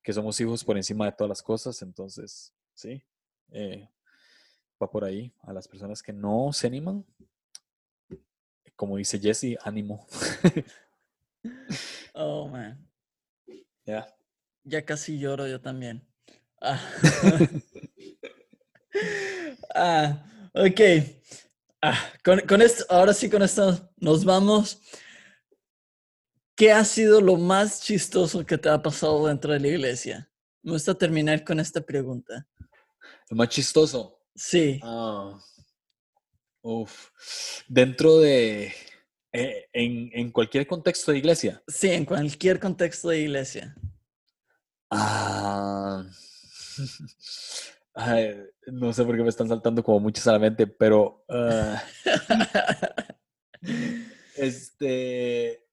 que somos hijos por encima de todas las cosas. Entonces, sí, eh, va por ahí. A las personas que no se animan, como dice Jesse, ánimo. oh, man. Ya. Ya casi lloro yo también. Ah. ah, ok. Ah, con, esto, ahora sí con esto nos vamos. ¿Qué ha sido lo más chistoso que te ha pasado dentro de la iglesia? Me gusta terminar con esta pregunta. Lo más chistoso. Sí. Ah, uf. Dentro de. Eh, en, en, cualquier contexto de iglesia. Sí, en cualquier contexto de iglesia. Ah no sé por qué me están saltando como muchos a la mente, pero ah, este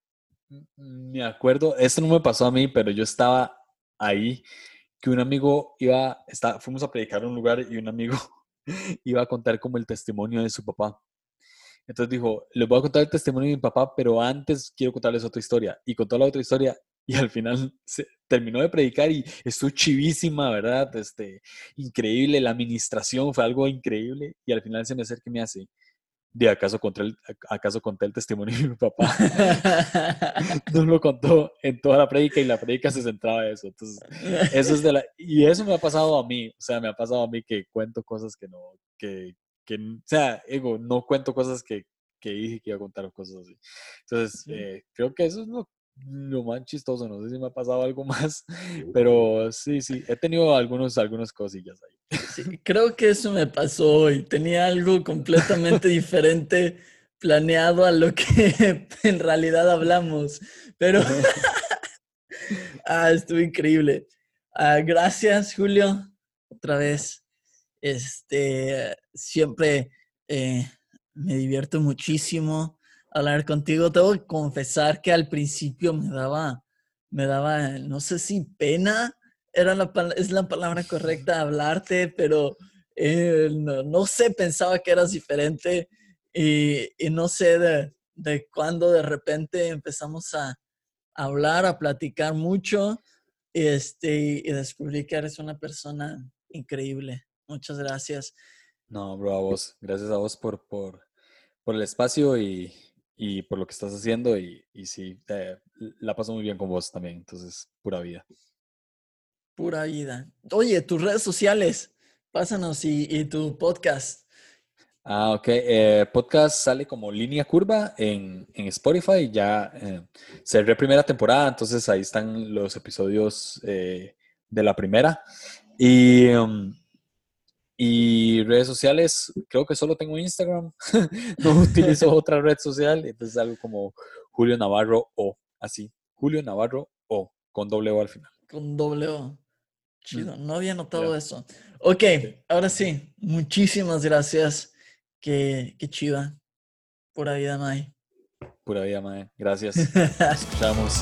me acuerdo, esto no me pasó a mí, pero yo estaba ahí que un amigo iba, está, fuimos a predicar a un lugar y un amigo iba a contar como el testimonio de su papá. Entonces dijo, les voy a contar el testimonio de mi papá, pero antes quiero contarles otra historia. Y contó la otra historia y al final se terminó de predicar y estuvo chivísima, ¿verdad? Este, increíble, la administración fue algo increíble y al final se me acerca y me hace, ¿de acaso conté el, acaso conté el testimonio de mi papá? no lo contó en toda la predica y la predica se centraba en eso. Entonces, eso es de la, y eso me ha pasado a mí, o sea, me ha pasado a mí que cuento cosas que no, que, que o sea, ego, no cuento cosas que, que dije que iba a contar cosas así. Entonces, eh, creo que eso es lo lo más chistoso, no sé si me ha pasado algo más, pero sí, sí, he tenido algunos, algunas cosillas ahí. Sí, creo que eso me pasó hoy. Tenía algo completamente diferente planeado a lo que en realidad hablamos, pero ah, estuvo increíble. Ah, gracias, Julio, otra vez. Este, siempre eh, me divierto muchísimo hablar contigo. Tengo que confesar que al principio me daba, me daba, no sé si pena era la, es la palabra correcta, hablarte, pero eh, no, sé, pensaba que eras diferente y, no sé de, de cuándo de repente empezamos a, hablar, a platicar mucho este, y descubrí que eres una persona increíble. Muchas gracias. No, bro, a vos. Gracias a vos por, por, por el espacio y, y por lo que estás haciendo y, y sí, la paso muy bien con vos también, entonces, pura vida. Pura vida. Oye, tus redes sociales, pásanos y, tu podcast. Ah, ok. Eh, podcast sale como línea curva en, en Spotify. Ya eh, cerré primera temporada, entonces ahí están los episodios eh, de la primera. Y um, y redes sociales, creo que solo tengo Instagram, no utilizo otra red social, entonces algo como Julio Navarro o, así, Julio Navarro o, con doble O al final. Con doble O. Chido, no había notado eso. Ok, ahora sí, muchísimas gracias. Qué, qué chiva. Pura vida, Mae. Pura vida, Mae. Gracias. Escuchamos.